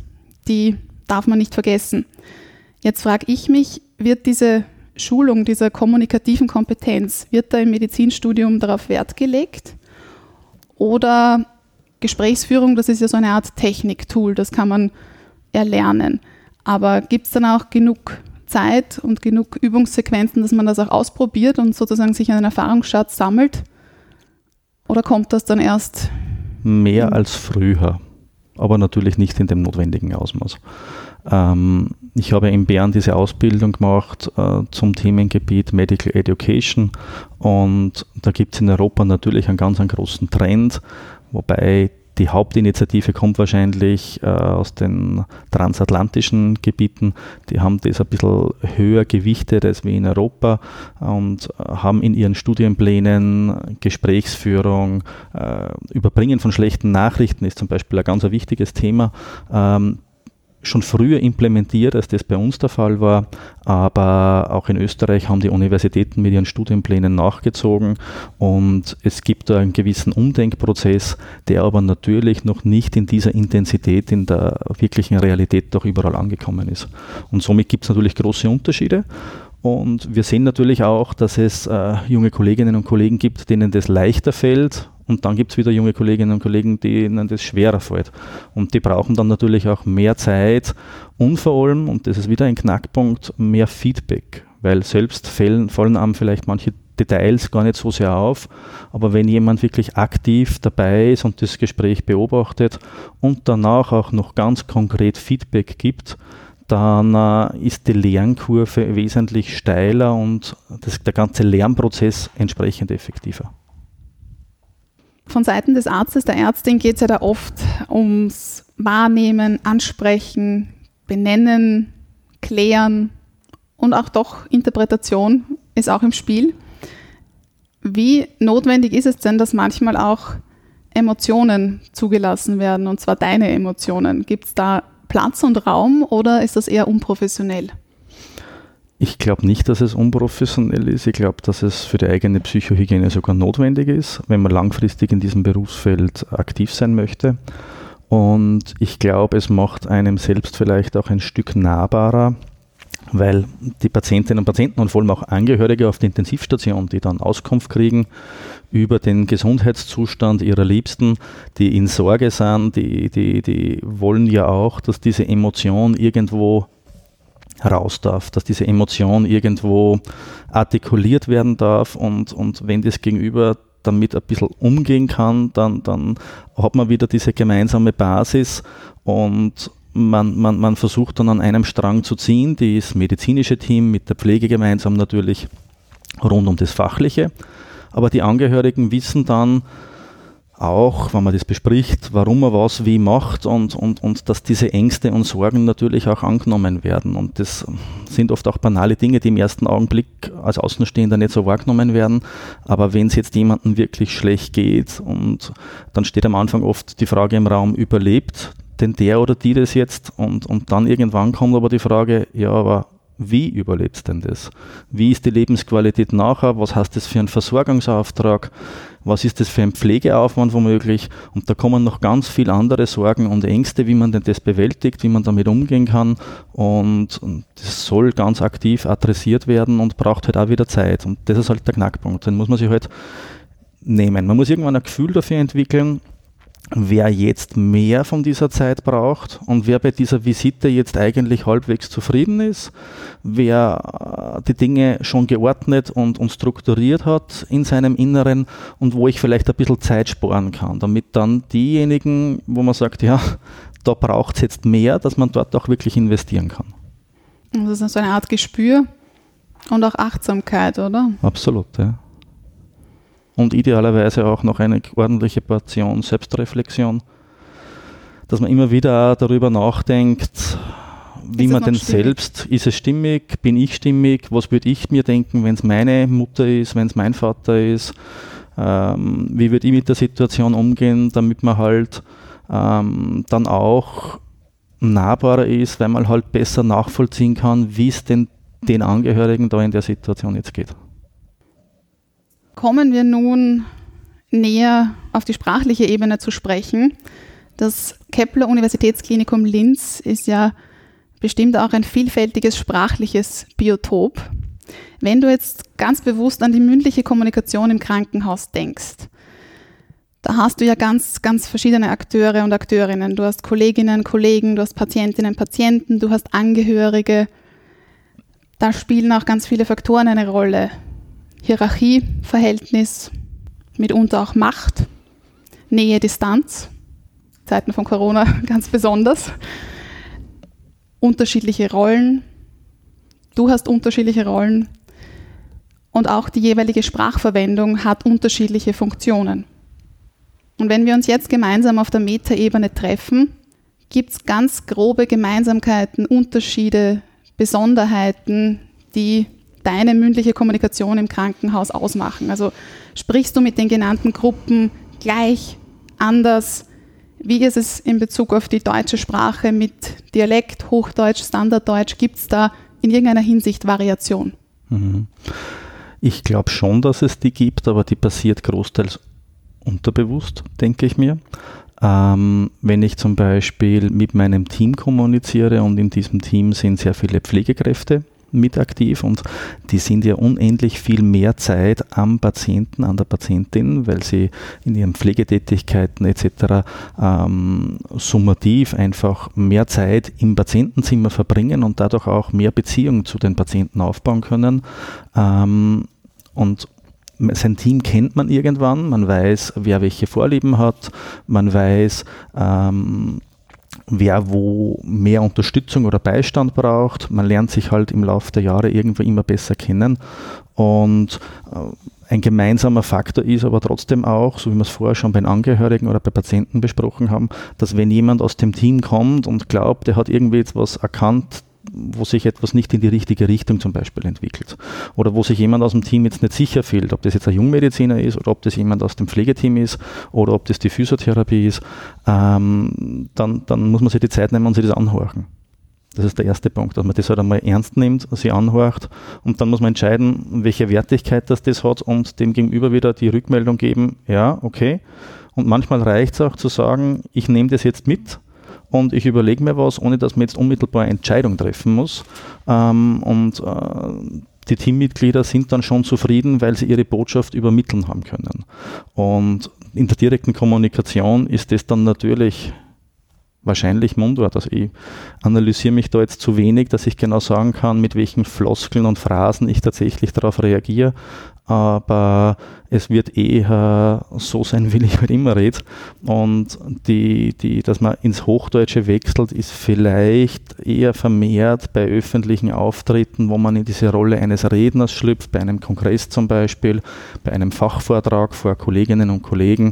die darf man nicht vergessen. Jetzt frage ich mich, wird diese Schulung dieser kommunikativen Kompetenz, wird da im Medizinstudium darauf Wert gelegt? Oder Gesprächsführung, das ist ja so eine Art Techniktool, das kann man erlernen. Aber gibt es dann auch genug Zeit und genug Übungssequenzen, dass man das auch ausprobiert und sozusagen sich einen Erfahrungsschatz sammelt? Oder kommt das dann erst? Mehr als früher, aber natürlich nicht in dem notwendigen Ausmaß. Ähm, ich habe in Bern diese Ausbildung gemacht äh, zum Themengebiet Medical Education und da gibt es in Europa natürlich einen ganz einen großen Trend, wobei die Hauptinitiative kommt wahrscheinlich äh, aus den transatlantischen Gebieten. Die haben das ein bisschen höher gewichtet als wie in Europa und äh, haben in ihren Studienplänen Gesprächsführung, äh, Überbringen von schlechten Nachrichten ist zum Beispiel ein ganz wichtiges Thema. Ähm, schon früher implementiert, als das bei uns der Fall war. Aber auch in Österreich haben die Universitäten mit ihren Studienplänen nachgezogen und es gibt da einen gewissen Umdenkprozess, der aber natürlich noch nicht in dieser Intensität in der wirklichen Realität doch überall angekommen ist. Und somit gibt es natürlich große Unterschiede. Und wir sehen natürlich auch, dass es äh, junge Kolleginnen und Kollegen gibt, denen das leichter fällt und dann gibt es wieder junge Kolleginnen und Kollegen, denen das schwerer fällt. Und die brauchen dann natürlich auch mehr Zeit und vor allem, und das ist wieder ein Knackpunkt, mehr Feedback. Weil selbst fallen, fallen einem vielleicht manche Details gar nicht so sehr auf, aber wenn jemand wirklich aktiv dabei ist und das Gespräch beobachtet und danach auch noch ganz konkret Feedback gibt, dann äh, ist die Lernkurve wesentlich steiler und das, der ganze Lernprozess entsprechend effektiver. Von Seiten des Arztes, der Ärztin geht es ja da oft ums Wahrnehmen, Ansprechen, Benennen, Klären und auch doch Interpretation ist auch im Spiel. Wie notwendig ist es denn, dass manchmal auch Emotionen zugelassen werden, und zwar deine Emotionen? Gibt es da Platz und Raum oder ist das eher unprofessionell? Ich glaube nicht, dass es unprofessionell ist. Ich glaube, dass es für die eigene Psychohygiene sogar notwendig ist, wenn man langfristig in diesem Berufsfeld aktiv sein möchte. Und ich glaube, es macht einem selbst vielleicht auch ein Stück nahbarer, weil die Patientinnen und Patienten und vor allem auch Angehörige auf der Intensivstation, die dann Auskunft kriegen über den Gesundheitszustand ihrer Liebsten, die in Sorge sind, die, die, die wollen ja auch, dass diese Emotion irgendwo raus darf, dass diese Emotion irgendwo artikuliert werden darf und, und wenn das Gegenüber damit ein bisschen umgehen kann, dann, dann hat man wieder diese gemeinsame Basis und man, man, man versucht dann an einem Strang zu ziehen, das medizinische Team mit der Pflege gemeinsam natürlich rund um das Fachliche. Aber die Angehörigen wissen dann, auch, wenn man das bespricht, warum man was wie macht und, und, und dass diese Ängste und Sorgen natürlich auch angenommen werden. Und das sind oft auch banale Dinge, die im ersten Augenblick als Außenstehender nicht so wahrgenommen werden. Aber wenn es jetzt jemandem wirklich schlecht geht und dann steht am Anfang oft die Frage im Raum, überlebt denn der oder die das jetzt? Und, und dann irgendwann kommt aber die Frage, ja, aber wie überlebt denn das? Wie ist die Lebensqualität nachher? Was heißt das für einen Versorgungsauftrag? Was ist das für ein Pflegeaufwand womöglich? Und da kommen noch ganz viele andere Sorgen und Ängste, wie man denn das bewältigt, wie man damit umgehen kann. Und, das soll ganz aktiv adressiert werden und braucht halt auch wieder Zeit. Und das ist halt der Knackpunkt. Den muss man sich halt nehmen. Man muss irgendwann ein Gefühl dafür entwickeln, wer jetzt mehr von dieser Zeit braucht und wer bei dieser Visite jetzt eigentlich halbwegs zufrieden ist, wer äh, die Dinge schon geordnet und, und strukturiert hat in seinem Inneren und wo ich vielleicht ein bisschen Zeit sparen kann, damit dann diejenigen, wo man sagt, ja, da braucht es jetzt mehr, dass man dort auch wirklich investieren kann. Das ist so eine Art Gespür und auch Achtsamkeit, oder? Absolut, ja und idealerweise auch noch eine ordentliche Portion Selbstreflexion, dass man immer wieder darüber nachdenkt, wie ist man denn stimmig? selbst, ist es stimmig, bin ich stimmig, was würde ich mir denken, wenn es meine Mutter ist, wenn es mein Vater ist, ähm, wie würde ich mit der Situation umgehen, damit man halt ähm, dann auch nahbarer ist, weil man halt besser nachvollziehen kann, wie es denn den Angehörigen da in der Situation jetzt geht. Kommen wir nun näher auf die sprachliche Ebene zu sprechen. Das Kepler Universitätsklinikum Linz ist ja bestimmt auch ein vielfältiges sprachliches Biotop. Wenn du jetzt ganz bewusst an die mündliche Kommunikation im Krankenhaus denkst, da hast du ja ganz, ganz verschiedene Akteure und Akteurinnen. Du hast Kolleginnen, Kollegen, du hast Patientinnen, Patienten, du hast Angehörige. Da spielen auch ganz viele Faktoren eine Rolle. Hierarchieverhältnis, mitunter auch Macht, Nähe, Distanz, Zeiten von Corona ganz besonders, unterschiedliche Rollen, du hast unterschiedliche Rollen. Und auch die jeweilige Sprachverwendung hat unterschiedliche Funktionen. Und wenn wir uns jetzt gemeinsam auf der Metaebene treffen, gibt es ganz grobe Gemeinsamkeiten, Unterschiede, Besonderheiten, die deine mündliche Kommunikation im Krankenhaus ausmachen? Also sprichst du mit den genannten Gruppen gleich, anders? Wie ist es in Bezug auf die deutsche Sprache mit Dialekt, Hochdeutsch, Standarddeutsch? Gibt es da in irgendeiner Hinsicht Variation? Mhm. Ich glaube schon, dass es die gibt, aber die passiert großteils unterbewusst, denke ich mir. Ähm, wenn ich zum Beispiel mit meinem Team kommuniziere und in diesem Team sind sehr viele Pflegekräfte, mit aktiv und die sind ja unendlich viel mehr Zeit am Patienten, an der Patientin, weil sie in ihren Pflegetätigkeiten etc. Ähm, summativ einfach mehr Zeit im Patientenzimmer verbringen und dadurch auch mehr Beziehungen zu den Patienten aufbauen können. Ähm, und sein Team kennt man irgendwann, man weiß, wer welche Vorlieben hat, man weiß, ähm, wer wo mehr Unterstützung oder Beistand braucht. Man lernt sich halt im Laufe der Jahre irgendwo immer besser kennen und äh, ein gemeinsamer Faktor ist aber trotzdem auch, so wie wir es vorher schon bei den Angehörigen oder bei Patienten besprochen haben, dass wenn jemand aus dem Team kommt und glaubt, er hat irgendwie etwas erkannt, wo sich etwas nicht in die richtige Richtung zum Beispiel entwickelt. Oder wo sich jemand aus dem Team jetzt nicht sicher fühlt, ob das jetzt ein Jungmediziner ist oder ob das jemand aus dem Pflegeteam ist oder ob das die Physiotherapie ist, ähm, dann, dann muss man sich die Zeit nehmen und sich das anhorchen. Das ist der erste Punkt, dass man das halt einmal ernst nimmt, sie anhorcht und dann muss man entscheiden, welche Wertigkeit das, das hat und dem gegenüber wieder die Rückmeldung geben, ja, okay. Und manchmal reicht es auch zu sagen, ich nehme das jetzt mit und ich überlege mir was, ohne dass man jetzt unmittelbar eine Entscheidung treffen muss. Ähm, und äh, die Teammitglieder sind dann schon zufrieden, weil sie ihre Botschaft übermitteln haben können. Und in der direkten Kommunikation ist das dann natürlich wahrscheinlich Mundwort. Also ich analysiere mich da jetzt zu wenig, dass ich genau sagen kann, mit welchen Floskeln und Phrasen ich tatsächlich darauf reagiere aber es wird eher so sein, wie ich halt immer rede. Und die, die, dass man ins Hochdeutsche wechselt, ist vielleicht eher vermehrt bei öffentlichen Auftritten, wo man in diese Rolle eines Redners schlüpft, bei einem Kongress zum Beispiel, bei einem Fachvortrag vor Kolleginnen und Kollegen,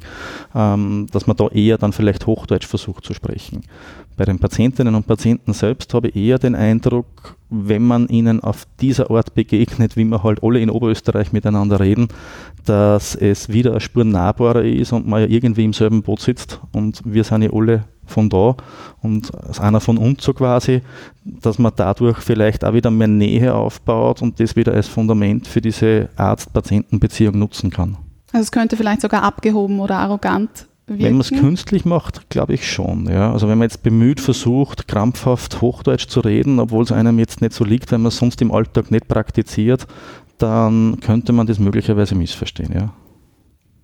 ähm, dass man da eher dann vielleicht Hochdeutsch versucht zu sprechen. Bei den Patientinnen und Patienten selbst habe ich eher den Eindruck, wenn man ihnen auf dieser Art begegnet, wie wir halt alle in Oberösterreich miteinander reden, dass es wieder eine Spur nahbarer ist und man ja irgendwie im selben Boot sitzt und wir sind ja alle von da und als einer von uns so quasi, dass man dadurch vielleicht auch wieder mehr Nähe aufbaut und das wieder als Fundament für diese Arzt-Patienten-Beziehung nutzen kann. Also es könnte vielleicht sogar abgehoben oder arrogant wirken? Wenn man es künstlich macht, glaube ich schon. Ja. Also wenn man jetzt bemüht versucht, krampfhaft Hochdeutsch zu reden, obwohl es einem jetzt nicht so liegt, wenn man es sonst im Alltag nicht praktiziert, dann könnte man das möglicherweise missverstehen. Ja.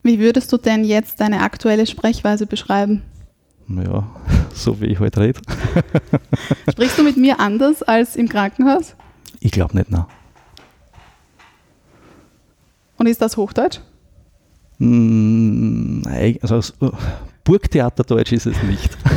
Wie würdest du denn jetzt deine aktuelle Sprechweise beschreiben? Ja, so wie ich heute rede. Sprichst du mit mir anders als im Krankenhaus? Ich glaube nicht, nein. Und ist das Hochdeutsch? Hm, also Burgtheaterdeutsch ist es nicht.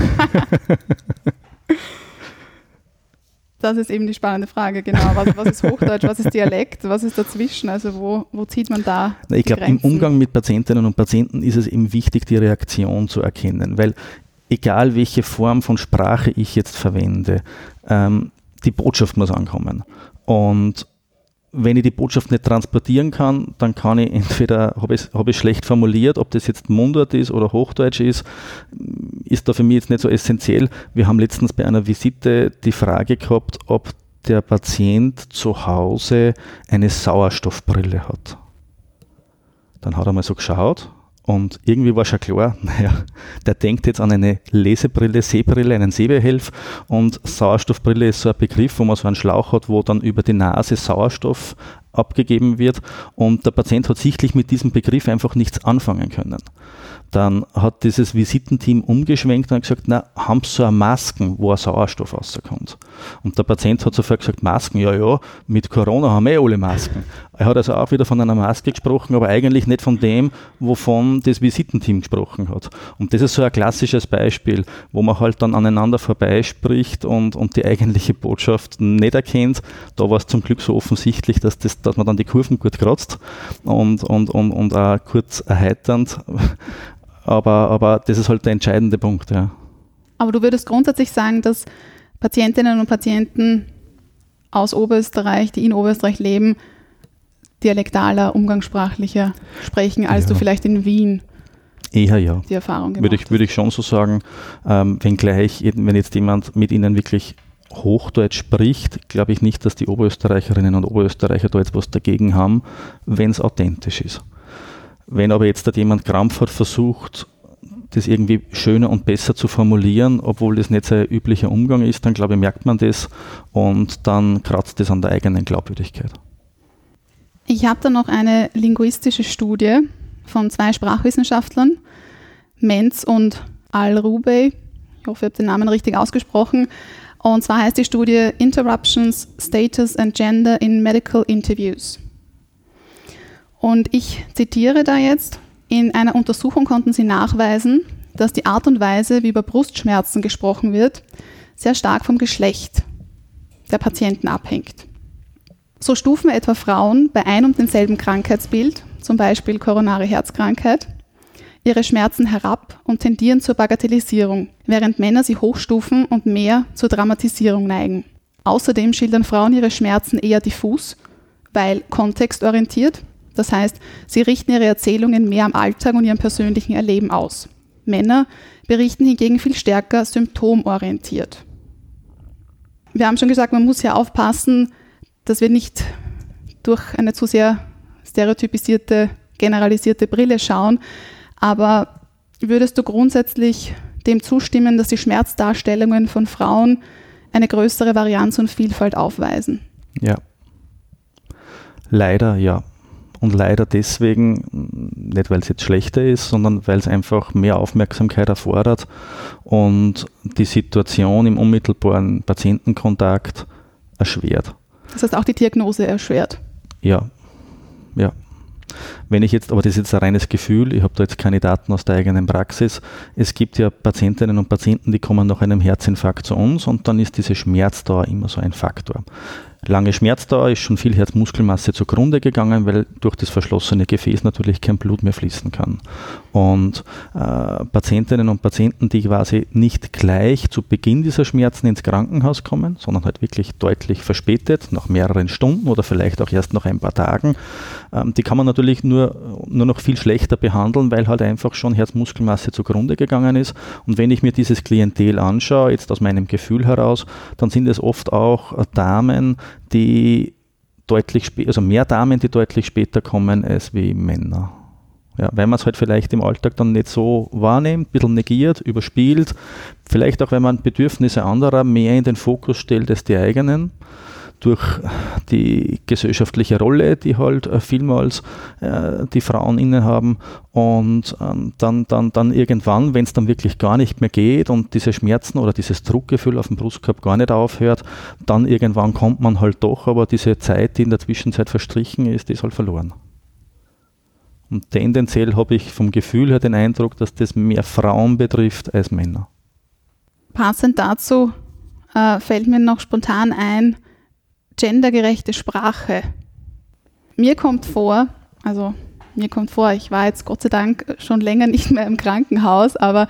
Das ist eben die spannende Frage, genau. Was, was, ist Hochdeutsch, was ist Dialekt, was ist dazwischen? Also wo, wo zieht man da? Ich glaube, im Umgang mit Patientinnen und Patienten ist es eben wichtig, die Reaktion zu erkennen, weil egal welche Form von Sprache ich jetzt verwende, ähm, die Botschaft muss ankommen. Und wenn ich die Botschaft nicht transportieren kann, dann kann ich entweder, habe ich hab schlecht formuliert, ob das jetzt Mundart ist oder Hochdeutsch ist, ist da für mich jetzt nicht so essentiell. Wir haben letztens bei einer Visite die Frage gehabt, ob der Patient zu Hause eine Sauerstoffbrille hat. Dann hat er mal so geschaut und irgendwie war schon klar, naja, der denkt jetzt an eine Lesebrille, Sehbrille, einen Sehbehelf und Sauerstoffbrille ist so ein Begriff, wo man so einen Schlauch hat, wo dann über die Nase Sauerstoff abgegeben wird und der Patient hat sichtlich mit diesem Begriff einfach nichts anfangen können. Dann hat dieses Visitenteam umgeschwenkt und gesagt, na, haben Sie so eine Masken, wo ein Sauerstoff rauskommt? Und der Patient hat sofort gesagt, Masken, ja, ja, mit Corona haben wir eh alle Masken. Er hat also auch wieder von einer Maske gesprochen, aber eigentlich nicht von dem, wovon das Visitenteam gesprochen hat. Und das ist so ein klassisches Beispiel, wo man halt dann aneinander vorbeispricht und, und die eigentliche Botschaft nicht erkennt. Da war es zum Glück so offensichtlich, dass, das, dass man dann die Kurven gut kratzt und, und, und, und auch kurz erheiternd aber, aber das ist halt der entscheidende Punkt, ja. Aber du würdest grundsätzlich sagen, dass Patientinnen und Patienten aus Oberösterreich, die in Oberösterreich leben, dialektaler, umgangssprachlicher sprechen, als ja. du vielleicht in Wien Eher ja. die Erfahrung gemacht würde ich, würde ich schon so sagen, ähm, wenngleich, wenn jetzt jemand mit ihnen wirklich Hochdeutsch spricht, glaube ich nicht, dass die Oberösterreicherinnen und Oberösterreicher da jetzt was dagegen haben, wenn es authentisch ist. Wenn aber jetzt jemand krampfhaft versucht, das irgendwie schöner und besser zu formulieren, obwohl das nicht sein üblicher Umgang ist, dann glaube ich, merkt man das und dann kratzt das an der eigenen Glaubwürdigkeit. Ich habe da noch eine linguistische Studie von zwei Sprachwissenschaftlern, Menz und Al-Rubey. Ich hoffe, ich habe den Namen richtig ausgesprochen. Und zwar heißt die Studie Interruptions, Status and Gender in Medical Interviews. Und ich zitiere da jetzt, in einer Untersuchung konnten sie nachweisen, dass die Art und Weise, wie über Brustschmerzen gesprochen wird, sehr stark vom Geschlecht der Patienten abhängt. So stufen etwa Frauen bei ein und demselben Krankheitsbild, zum Beispiel koronare Herzkrankheit, ihre Schmerzen herab und tendieren zur Bagatellisierung, während Männer sie hochstufen und mehr zur Dramatisierung neigen. Außerdem schildern Frauen ihre Schmerzen eher diffus, weil kontextorientiert, das heißt, sie richten ihre Erzählungen mehr am Alltag und ihrem persönlichen Erleben aus. Männer berichten hingegen viel stärker symptomorientiert. Wir haben schon gesagt, man muss ja aufpassen, dass wir nicht durch eine zu sehr stereotypisierte, generalisierte Brille schauen. Aber würdest du grundsätzlich dem zustimmen, dass die Schmerzdarstellungen von Frauen eine größere Varianz und Vielfalt aufweisen? Ja. Leider ja. Und leider deswegen, nicht weil es jetzt schlechter ist, sondern weil es einfach mehr Aufmerksamkeit erfordert und die Situation im unmittelbaren Patientenkontakt erschwert. Das heißt auch die Diagnose erschwert. Ja, ja. Wenn ich jetzt, aber das ist jetzt ein reines Gefühl, ich habe da jetzt keine Daten aus der eigenen Praxis. Es gibt ja Patientinnen und Patienten, die kommen nach einem Herzinfarkt zu uns und dann ist diese Schmerzdauer immer so ein Faktor. Lange Schmerzdauer ist schon viel Herzmuskelmasse zugrunde gegangen, weil durch das verschlossene Gefäß natürlich kein Blut mehr fließen kann. Und äh, Patientinnen und Patienten, die quasi nicht gleich zu Beginn dieser Schmerzen ins Krankenhaus kommen, sondern halt wirklich deutlich verspätet, nach mehreren Stunden oder vielleicht auch erst nach ein paar Tagen, ähm, die kann man natürlich nur, nur noch viel schlechter behandeln, weil halt einfach schon Herzmuskelmasse zugrunde gegangen ist. Und wenn ich mir dieses Klientel anschaue, jetzt aus meinem Gefühl heraus, dann sind es oft auch Damen, die deutlich später, also mehr Damen, die deutlich später kommen als wie Männer. Ja, weil man es halt vielleicht im Alltag dann nicht so wahrnimmt, ein bisschen negiert, überspielt. Vielleicht auch, wenn man Bedürfnisse anderer mehr in den Fokus stellt als die eigenen durch die gesellschaftliche Rolle, die halt äh, vielmals äh, die Frauen innehaben und ähm, dann, dann, dann irgendwann, wenn es dann wirklich gar nicht mehr geht und diese Schmerzen oder dieses Druckgefühl auf dem Brustkorb gar nicht aufhört, dann irgendwann kommt man halt doch, aber diese Zeit, die in der Zwischenzeit verstrichen ist, die ist halt verloren. Und tendenziell habe ich vom Gefühl her den Eindruck, dass das mehr Frauen betrifft als Männer. Passend dazu äh, fällt mir noch spontan ein, gendergerechte Sprache. Mir kommt vor, also mir kommt vor, ich war jetzt Gott sei Dank schon länger nicht mehr im Krankenhaus, aber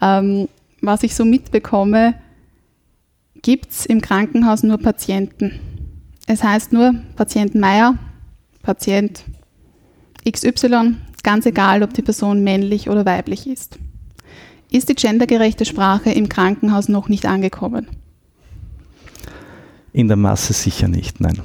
ähm, was ich so mitbekomme, gibt es im Krankenhaus nur Patienten. Es heißt nur Patient Meier, Patient XY, ganz egal, ob die Person männlich oder weiblich ist. Ist die gendergerechte Sprache im Krankenhaus noch nicht angekommen? In der Masse sicher nicht, nein.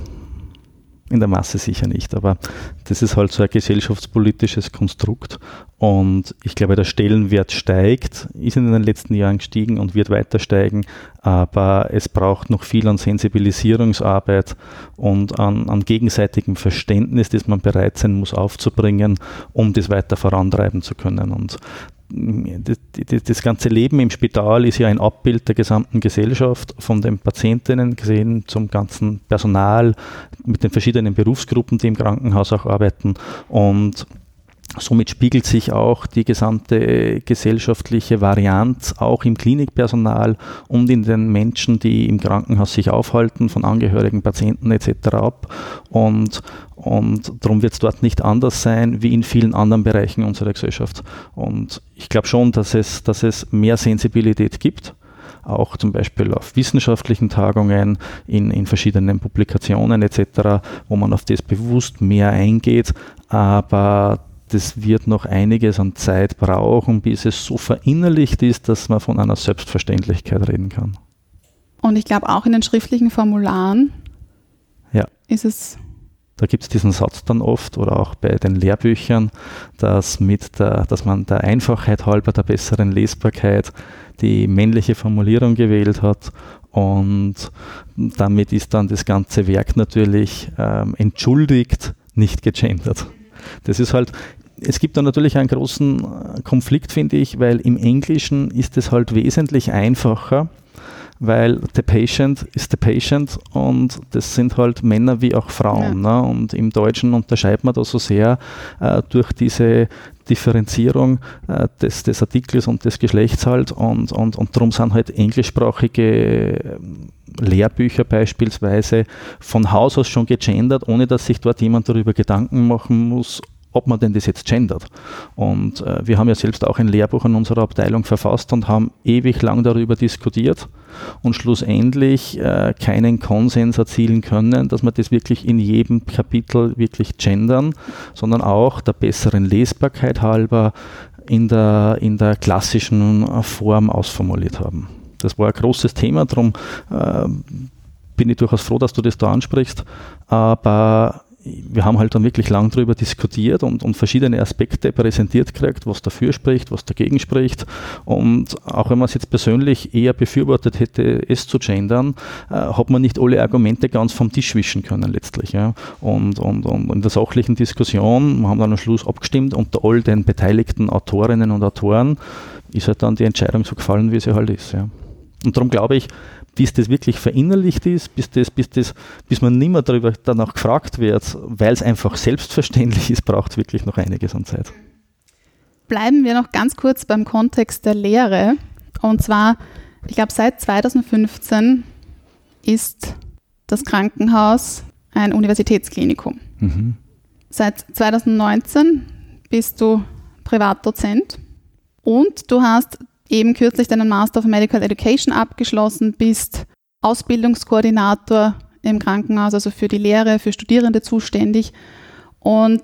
In der Masse sicher nicht, aber das ist halt so ein gesellschaftspolitisches Konstrukt und ich glaube, der Stellenwert steigt, ist in den letzten Jahren gestiegen und wird weiter steigen, aber es braucht noch viel an Sensibilisierungsarbeit und an, an gegenseitigem Verständnis, das man bereit sein muss aufzubringen, um das weiter vorantreiben zu können. Und das, das, ganze Leben im Spital ist ja ein Abbild der gesamten Gesellschaft, von den Patientinnen gesehen zum ganzen Personal, mit den verschiedenen Berufsgruppen, die im Krankenhaus auch arbeiten. Und Somit spiegelt sich auch die gesamte gesellschaftliche Varianz auch im Klinikpersonal und in den Menschen, die im Krankenhaus sich aufhalten, von Angehörigen, Patienten etc. ab. Und, und darum wird es dort nicht anders sein wie in vielen anderen Bereichen unserer Gesellschaft. Und ich glaube schon, dass es, dass es mehr Sensibilität gibt auch zum Beispiel auf wissenschaftlichen Tagungen, in, in verschiedenen Publikationen etc., wo man auf das bewusst mehr eingeht. Aber das wird noch einiges an Zeit brauchen, bis es so verinnerlicht ist, dass man von einer Selbstverständlichkeit reden kann. Und ich glaube auch in den schriftlichen Formularen ja. ist es. Da gibt es diesen Satz dann oft oder auch bei den Lehrbüchern, dass, mit der, dass man der Einfachheit halber, der besseren Lesbarkeit die männliche Formulierung gewählt hat und damit ist dann das ganze Werk natürlich ähm, entschuldigt, nicht gegendert. Das ist halt, es gibt da natürlich einen großen äh, Konflikt, finde ich, weil im Englischen ist es halt wesentlich einfacher, weil the patient ist the patient und das sind halt Männer wie auch Frauen. Ja. Ne? Und im Deutschen unterscheidet man da so sehr äh, durch diese Differenzierung äh, des, des Artikels und des Geschlechts halt und, und, und darum sind halt englischsprachige ähm, Lehrbücher beispielsweise von Haus aus schon gegendert, ohne dass sich dort jemand darüber Gedanken machen muss, ob man denn das jetzt gendert. Und äh, wir haben ja selbst auch ein Lehrbuch in unserer Abteilung verfasst und haben ewig lang darüber diskutiert und schlussendlich äh, keinen Konsens erzielen können, dass man das wirklich in jedem Kapitel wirklich gendern, sondern auch der besseren Lesbarkeit halber in der, in der klassischen Form ausformuliert haben. Das war ein großes Thema, darum äh, bin ich durchaus froh, dass du das da ansprichst. Aber wir haben halt dann wirklich lang darüber diskutiert und, und verschiedene Aspekte präsentiert gekriegt, was dafür spricht, was dagegen spricht. Und auch wenn man es jetzt persönlich eher befürwortet hätte, es zu gendern, äh, hat man nicht alle Argumente ganz vom Tisch wischen können letztlich. Ja. Und, und, und in der sachlichen Diskussion, wir haben dann am Schluss abgestimmt unter all den beteiligten Autorinnen und Autoren, ist halt dann die Entscheidung so gefallen, wie sie halt ist. Ja. Und darum glaube ich, bis das wirklich verinnerlicht ist, bis, das, bis, das, bis man nicht mehr darüber danach gefragt wird, weil es einfach selbstverständlich ist, braucht es wirklich noch einiges an Zeit. Bleiben wir noch ganz kurz beim Kontext der Lehre. Und zwar, ich glaube, seit 2015 ist das Krankenhaus ein Universitätsklinikum. Mhm. Seit 2019 bist du Privatdozent und du hast eben kürzlich deinen Master of Medical Education abgeschlossen, bist Ausbildungskoordinator im Krankenhaus, also für die Lehre, für Studierende zuständig. Und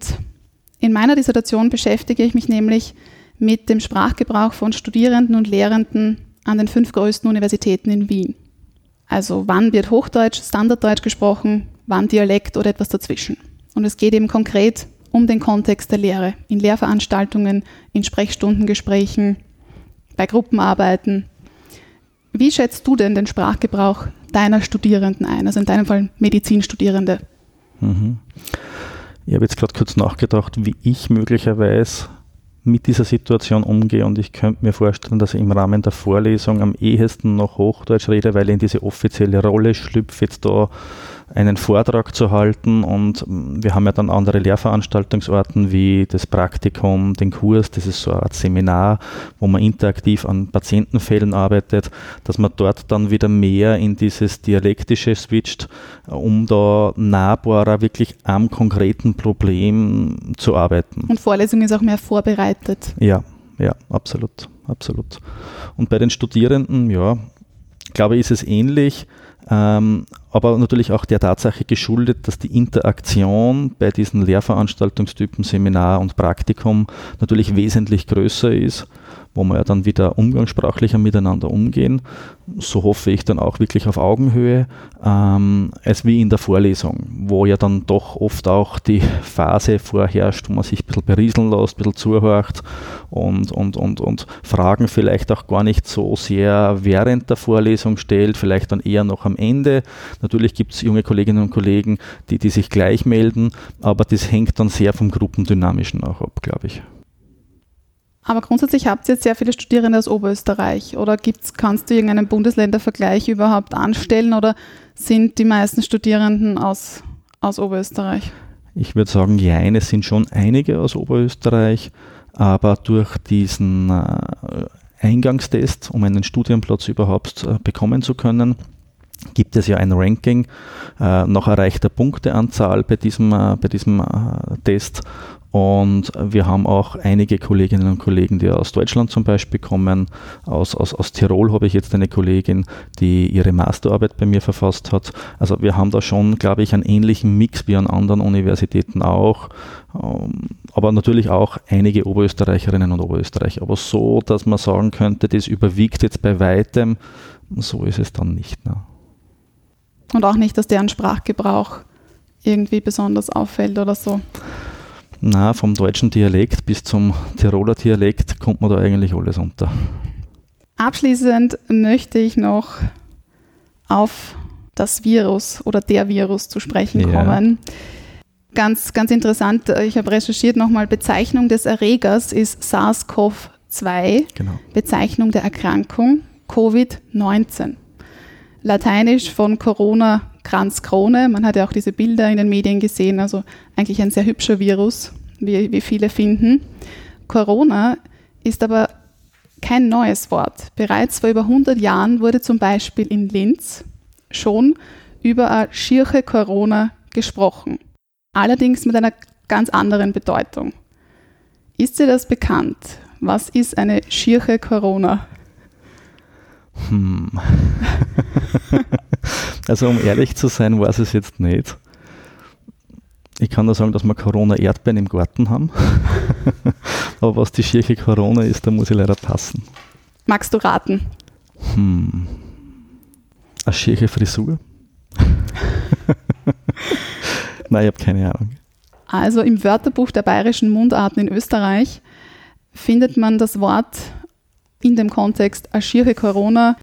in meiner Dissertation beschäftige ich mich nämlich mit dem Sprachgebrauch von Studierenden und Lehrenden an den fünf größten Universitäten in Wien. Also wann wird Hochdeutsch, Standarddeutsch gesprochen, wann Dialekt oder etwas dazwischen. Und es geht eben konkret um den Kontext der Lehre in Lehrveranstaltungen, in Sprechstundengesprächen, bei Gruppenarbeiten. Wie schätzt du denn den Sprachgebrauch deiner Studierenden ein, also in deinem Fall Medizinstudierende? Mhm. Ich habe jetzt gerade kurz nachgedacht, wie ich möglicherweise mit dieser Situation umgehe und ich könnte mir vorstellen, dass ich im Rahmen der Vorlesung am ehesten noch Hochdeutsch rede, weil ich in diese offizielle Rolle schlüpfe, jetzt da einen Vortrag zu halten und wir haben ja dann andere Lehrveranstaltungsorten wie das Praktikum, den Kurs, das ist so eine Art Seminar, wo man interaktiv an Patientenfällen arbeitet, dass man dort dann wieder mehr in dieses Dialektische switcht, um da nahbarer wirklich am konkreten Problem zu arbeiten. Und Vorlesung ist auch mehr vorbereitet. Ja, ja, absolut, absolut. Und bei den Studierenden, ja, glaube ich, ist es ähnlich ähm, aber natürlich auch der Tatsache geschuldet, dass die Interaktion bei diesen Lehrveranstaltungstypen Seminar und Praktikum natürlich wesentlich größer ist wo wir ja dann wieder umgangssprachlicher miteinander umgehen. So hoffe ich dann auch wirklich auf Augenhöhe, ähm, als wie in der Vorlesung, wo ja dann doch oft auch die Phase vorherrscht, wo man sich ein bisschen berieseln lässt, ein bisschen zuhört und, und, und, und Fragen vielleicht auch gar nicht so sehr während der Vorlesung stellt, vielleicht dann eher noch am Ende. Natürlich gibt es junge Kolleginnen und Kollegen, die, die sich gleich melden, aber das hängt dann sehr vom Gruppendynamischen auch ab, glaube ich. Aber grundsätzlich habt ihr jetzt sehr viele Studierende aus Oberösterreich. Oder gibt's, kannst du irgendeinen Bundesländervergleich überhaupt anstellen oder sind die meisten Studierenden aus, aus Oberösterreich? Ich würde sagen, ja, es sind schon einige aus Oberösterreich, aber durch diesen äh, Eingangstest, um einen Studienplatz überhaupt äh, bekommen zu können, gibt es ja ein Ranking äh, nach erreichter Punkteanzahl bei diesem, äh, bei diesem äh, Test und wir haben auch einige Kolleginnen und Kollegen, die aus Deutschland zum Beispiel kommen. Aus, aus, aus Tirol habe ich jetzt eine Kollegin, die ihre Masterarbeit bei mir verfasst hat. Also wir haben da schon, glaube ich, einen ähnlichen Mix wie an anderen Universitäten auch. Ähm, aber natürlich auch einige Oberösterreicherinnen und Oberösterreicher. Aber so, dass man sagen könnte, das überwiegt jetzt bei weitem, so ist es dann nicht. Ne? Und auch nicht, dass deren Sprachgebrauch irgendwie besonders auffällt oder so. Na, vom deutschen Dialekt bis zum Tiroler Dialekt kommt man da eigentlich alles unter. Abschließend möchte ich noch auf das Virus oder der Virus zu sprechen ja. kommen. Ganz, ganz interessant, ich habe recherchiert nochmal, Bezeichnung des Erregers ist SARS-CoV-2, genau. Bezeichnung der Erkrankung Covid-19. Lateinisch von Corona Kranzkrone. Man hat ja auch diese Bilder in den Medien gesehen, also eigentlich ein sehr hübscher Virus, wie, wie viele finden. Corona ist aber kein neues Wort. Bereits vor über 100 Jahren wurde zum Beispiel in Linz schon über eine schierche Corona gesprochen. Allerdings mit einer ganz anderen Bedeutung. Ist dir das bekannt? Was ist eine schierche Corona? Hm. also um ehrlich zu sein, weiß ich es jetzt nicht. Ich kann nur sagen, dass wir Corona-Erdbeeren im Garten haben. Aber was die schierche Corona ist, da muss ich leider passen. Magst du raten? Hm. Eine schierche Frisur? Nein, ich habe keine Ahnung. Also im Wörterbuch der bayerischen Mundarten in Österreich findet man das Wort in dem Kontext eine schiere Corona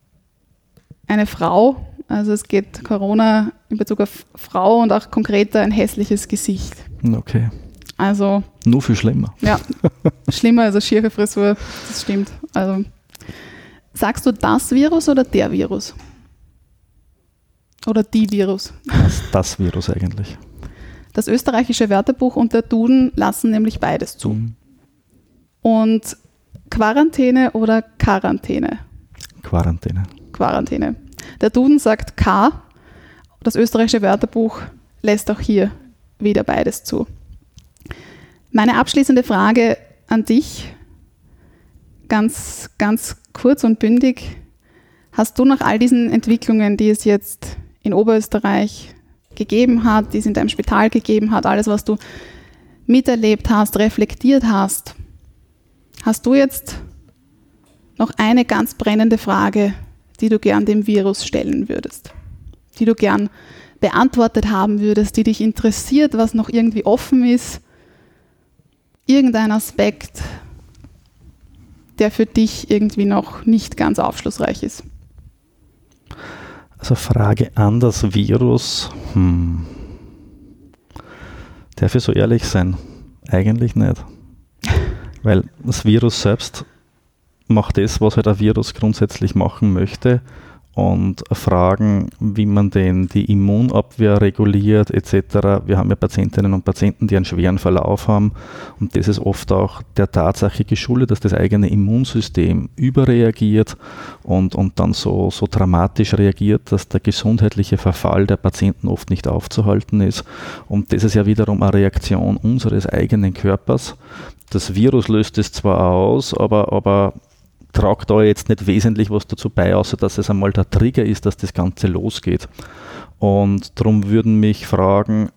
eine Frau. Also es geht Corona in Bezug auf Frau und auch konkreter ein hässliches Gesicht. Okay. Also Nur viel schlimmer. ja, schlimmer als eine schiere Frisur, das stimmt. Also sagst du das Virus oder der Virus? Oder die Virus? Das, das Virus eigentlich. Das österreichische Wörterbuch und der Duden lassen nämlich beides zu. Mhm. Und Quarantäne oder Quarantäne? Quarantäne. Quarantäne. Der Duden sagt K, das österreichische Wörterbuch lässt auch hier wieder beides zu. Meine abschließende Frage an dich, ganz, ganz kurz und bündig. Hast du nach all diesen Entwicklungen, die es jetzt in Oberösterreich gegeben hat, die es in deinem Spital gegeben hat, alles, was du miterlebt hast, reflektiert hast, hast du jetzt noch eine ganz brennende Frage, die du gern dem Virus stellen würdest, die du gern beantwortet haben würdest, die dich interessiert, was noch irgendwie offen ist, irgendein Aspekt, der für dich irgendwie noch nicht ganz aufschlussreich ist. Also Frage an das Virus. Hm. Darf ich so ehrlich sein? Eigentlich nicht. Weil das Virus selbst macht das, was halt ein Virus grundsätzlich machen möchte. Und Fragen, wie man denn die Immunabwehr reguliert etc. Wir haben ja Patientinnen und Patienten, die einen schweren Verlauf haben. Und das ist oft auch der Tatsache geschuldet, dass das eigene Immunsystem überreagiert und, und dann so, so dramatisch reagiert, dass der gesundheitliche Verfall der Patienten oft nicht aufzuhalten ist. Und das ist ja wiederum eine Reaktion unseres eigenen Körpers. Das Virus löst es zwar aus, aber, aber tragt da jetzt nicht wesentlich was dazu bei, außer dass es einmal der Trigger ist, dass das Ganze losgeht. Und darum würden mich Fragen,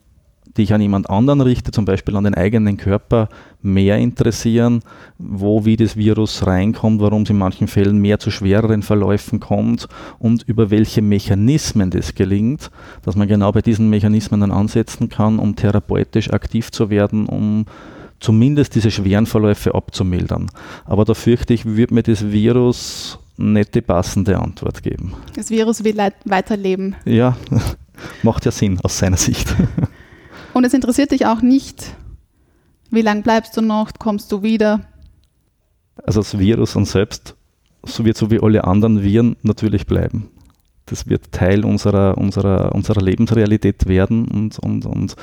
die ich an jemand anderen richte, zum Beispiel an den eigenen Körper, mehr interessieren, wo wie das Virus reinkommt, warum es in manchen Fällen mehr zu schwereren Verläufen kommt und über welche Mechanismen das gelingt, dass man genau bei diesen Mechanismen dann ansetzen kann, um therapeutisch aktiv zu werden, um zumindest diese schweren Verläufe abzumildern. Aber da fürchte ich, wird mir das Virus nicht die passende Antwort geben. Das Virus will weiterleben. Ja, macht ja Sinn aus seiner Sicht. Und es interessiert dich auch nicht, wie lange bleibst du noch, kommst du wieder. Also das Virus an selbst, so wird so wie alle anderen Viren natürlich bleiben. Das wird Teil unserer, unserer, unserer Lebensrealität werden und, und, und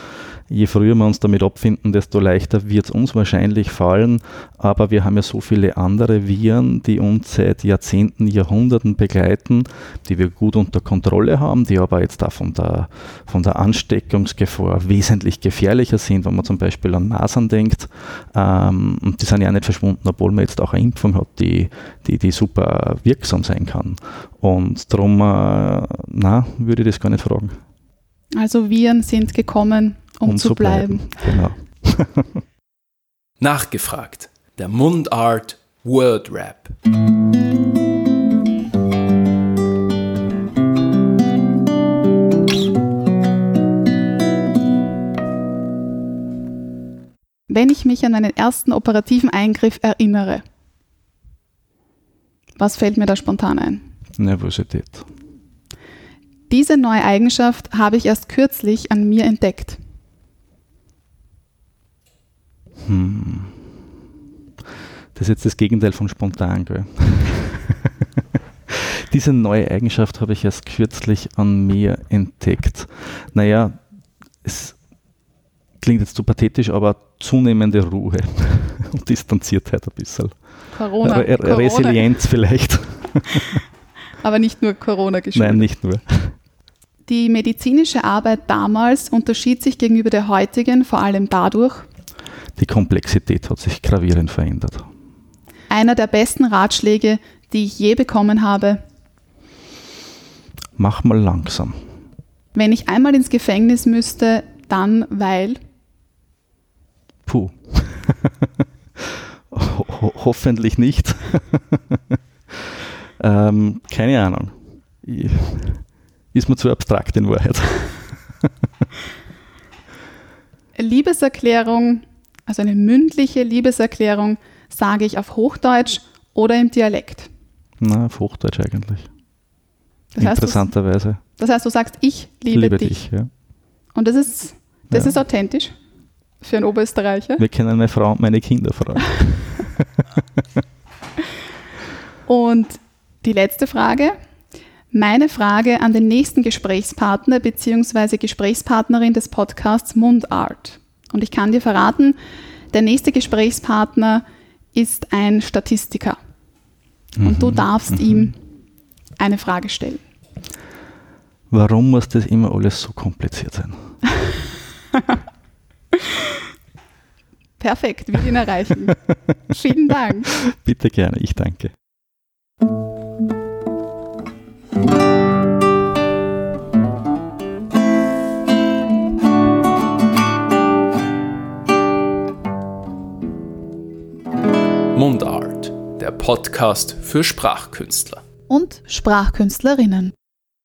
je früher wir uns damit abfinden, desto leichter wird es uns wahrscheinlich fallen. Aber wir haben ja so viele andere Viren, die uns seit Jahrzehnten, Jahrhunderten begleiten, die wir gut unter Kontrolle haben, die aber jetzt auch von der, von der Ansteckungsgefahr wesentlich gefährlicher sind, wenn man zum Beispiel an Masern denkt. Ähm, und die sind ja nicht verschwunden, obwohl man jetzt auch eine Impfung hat, die, die, die super wirksam sein kann. Und darum, äh, na, würde ich das gar nicht fragen. Also Viren sind gekommen, um, zu bleiben. Genau. Nachgefragt. Der Mundart Word Rap. Wenn ich mich an meinen ersten operativen Eingriff erinnere, was fällt mir da spontan ein? Nervosität. Diese neue Eigenschaft habe ich erst kürzlich an mir entdeckt. Hm. Das ist jetzt das Gegenteil von spontan, gell? Diese neue Eigenschaft habe ich erst kürzlich an mir entdeckt. Naja, es klingt jetzt zu pathetisch, aber zunehmende Ruhe und Distanziertheit ein bisschen. Corona. Re Corona. Resilienz vielleicht. Aber nicht nur Corona geschuldet. Nein, nicht nur. Die medizinische Arbeit damals unterschied sich gegenüber der heutigen vor allem dadurch, Die Komplexität hat sich gravierend verändert. einer der besten Ratschläge, die ich je bekommen habe, Mach mal langsam. wenn ich einmal ins Gefängnis müsste, dann weil. Puh. Ho ho hoffentlich nicht. ähm, keine Ahnung. Ich, ist mir zu abstrakt in Wahrheit. Liebeserklärung, also eine mündliche Liebeserklärung, sage ich auf Hochdeutsch oder im Dialekt. Na, auf Hochdeutsch eigentlich. Das heißt, Interessanterweise. das heißt, du sagst, ich liebe, dich. ja. Und das ist, das Ja. ist authentisch für einen Oberösterreicher. Wir kennen meine Frau und meine Kinder fragen. Und die letzte Frage. Meine Frage an den nächsten Gesprächspartner bzw. Gesprächspartnerin des Podcasts Mundart. Und ich kann dir verraten, der nächste Gesprächspartner ist ein Statistiker. Und du darfst ihm eine Frage stellen. Warum muss das immer alles so kompliziert sein? Perfekt, will ihn erreichen. Vielen Dank. Bitte gerne, ich danke. Mundart, der Podcast für Sprachkünstler. Und Sprachkünstlerinnen.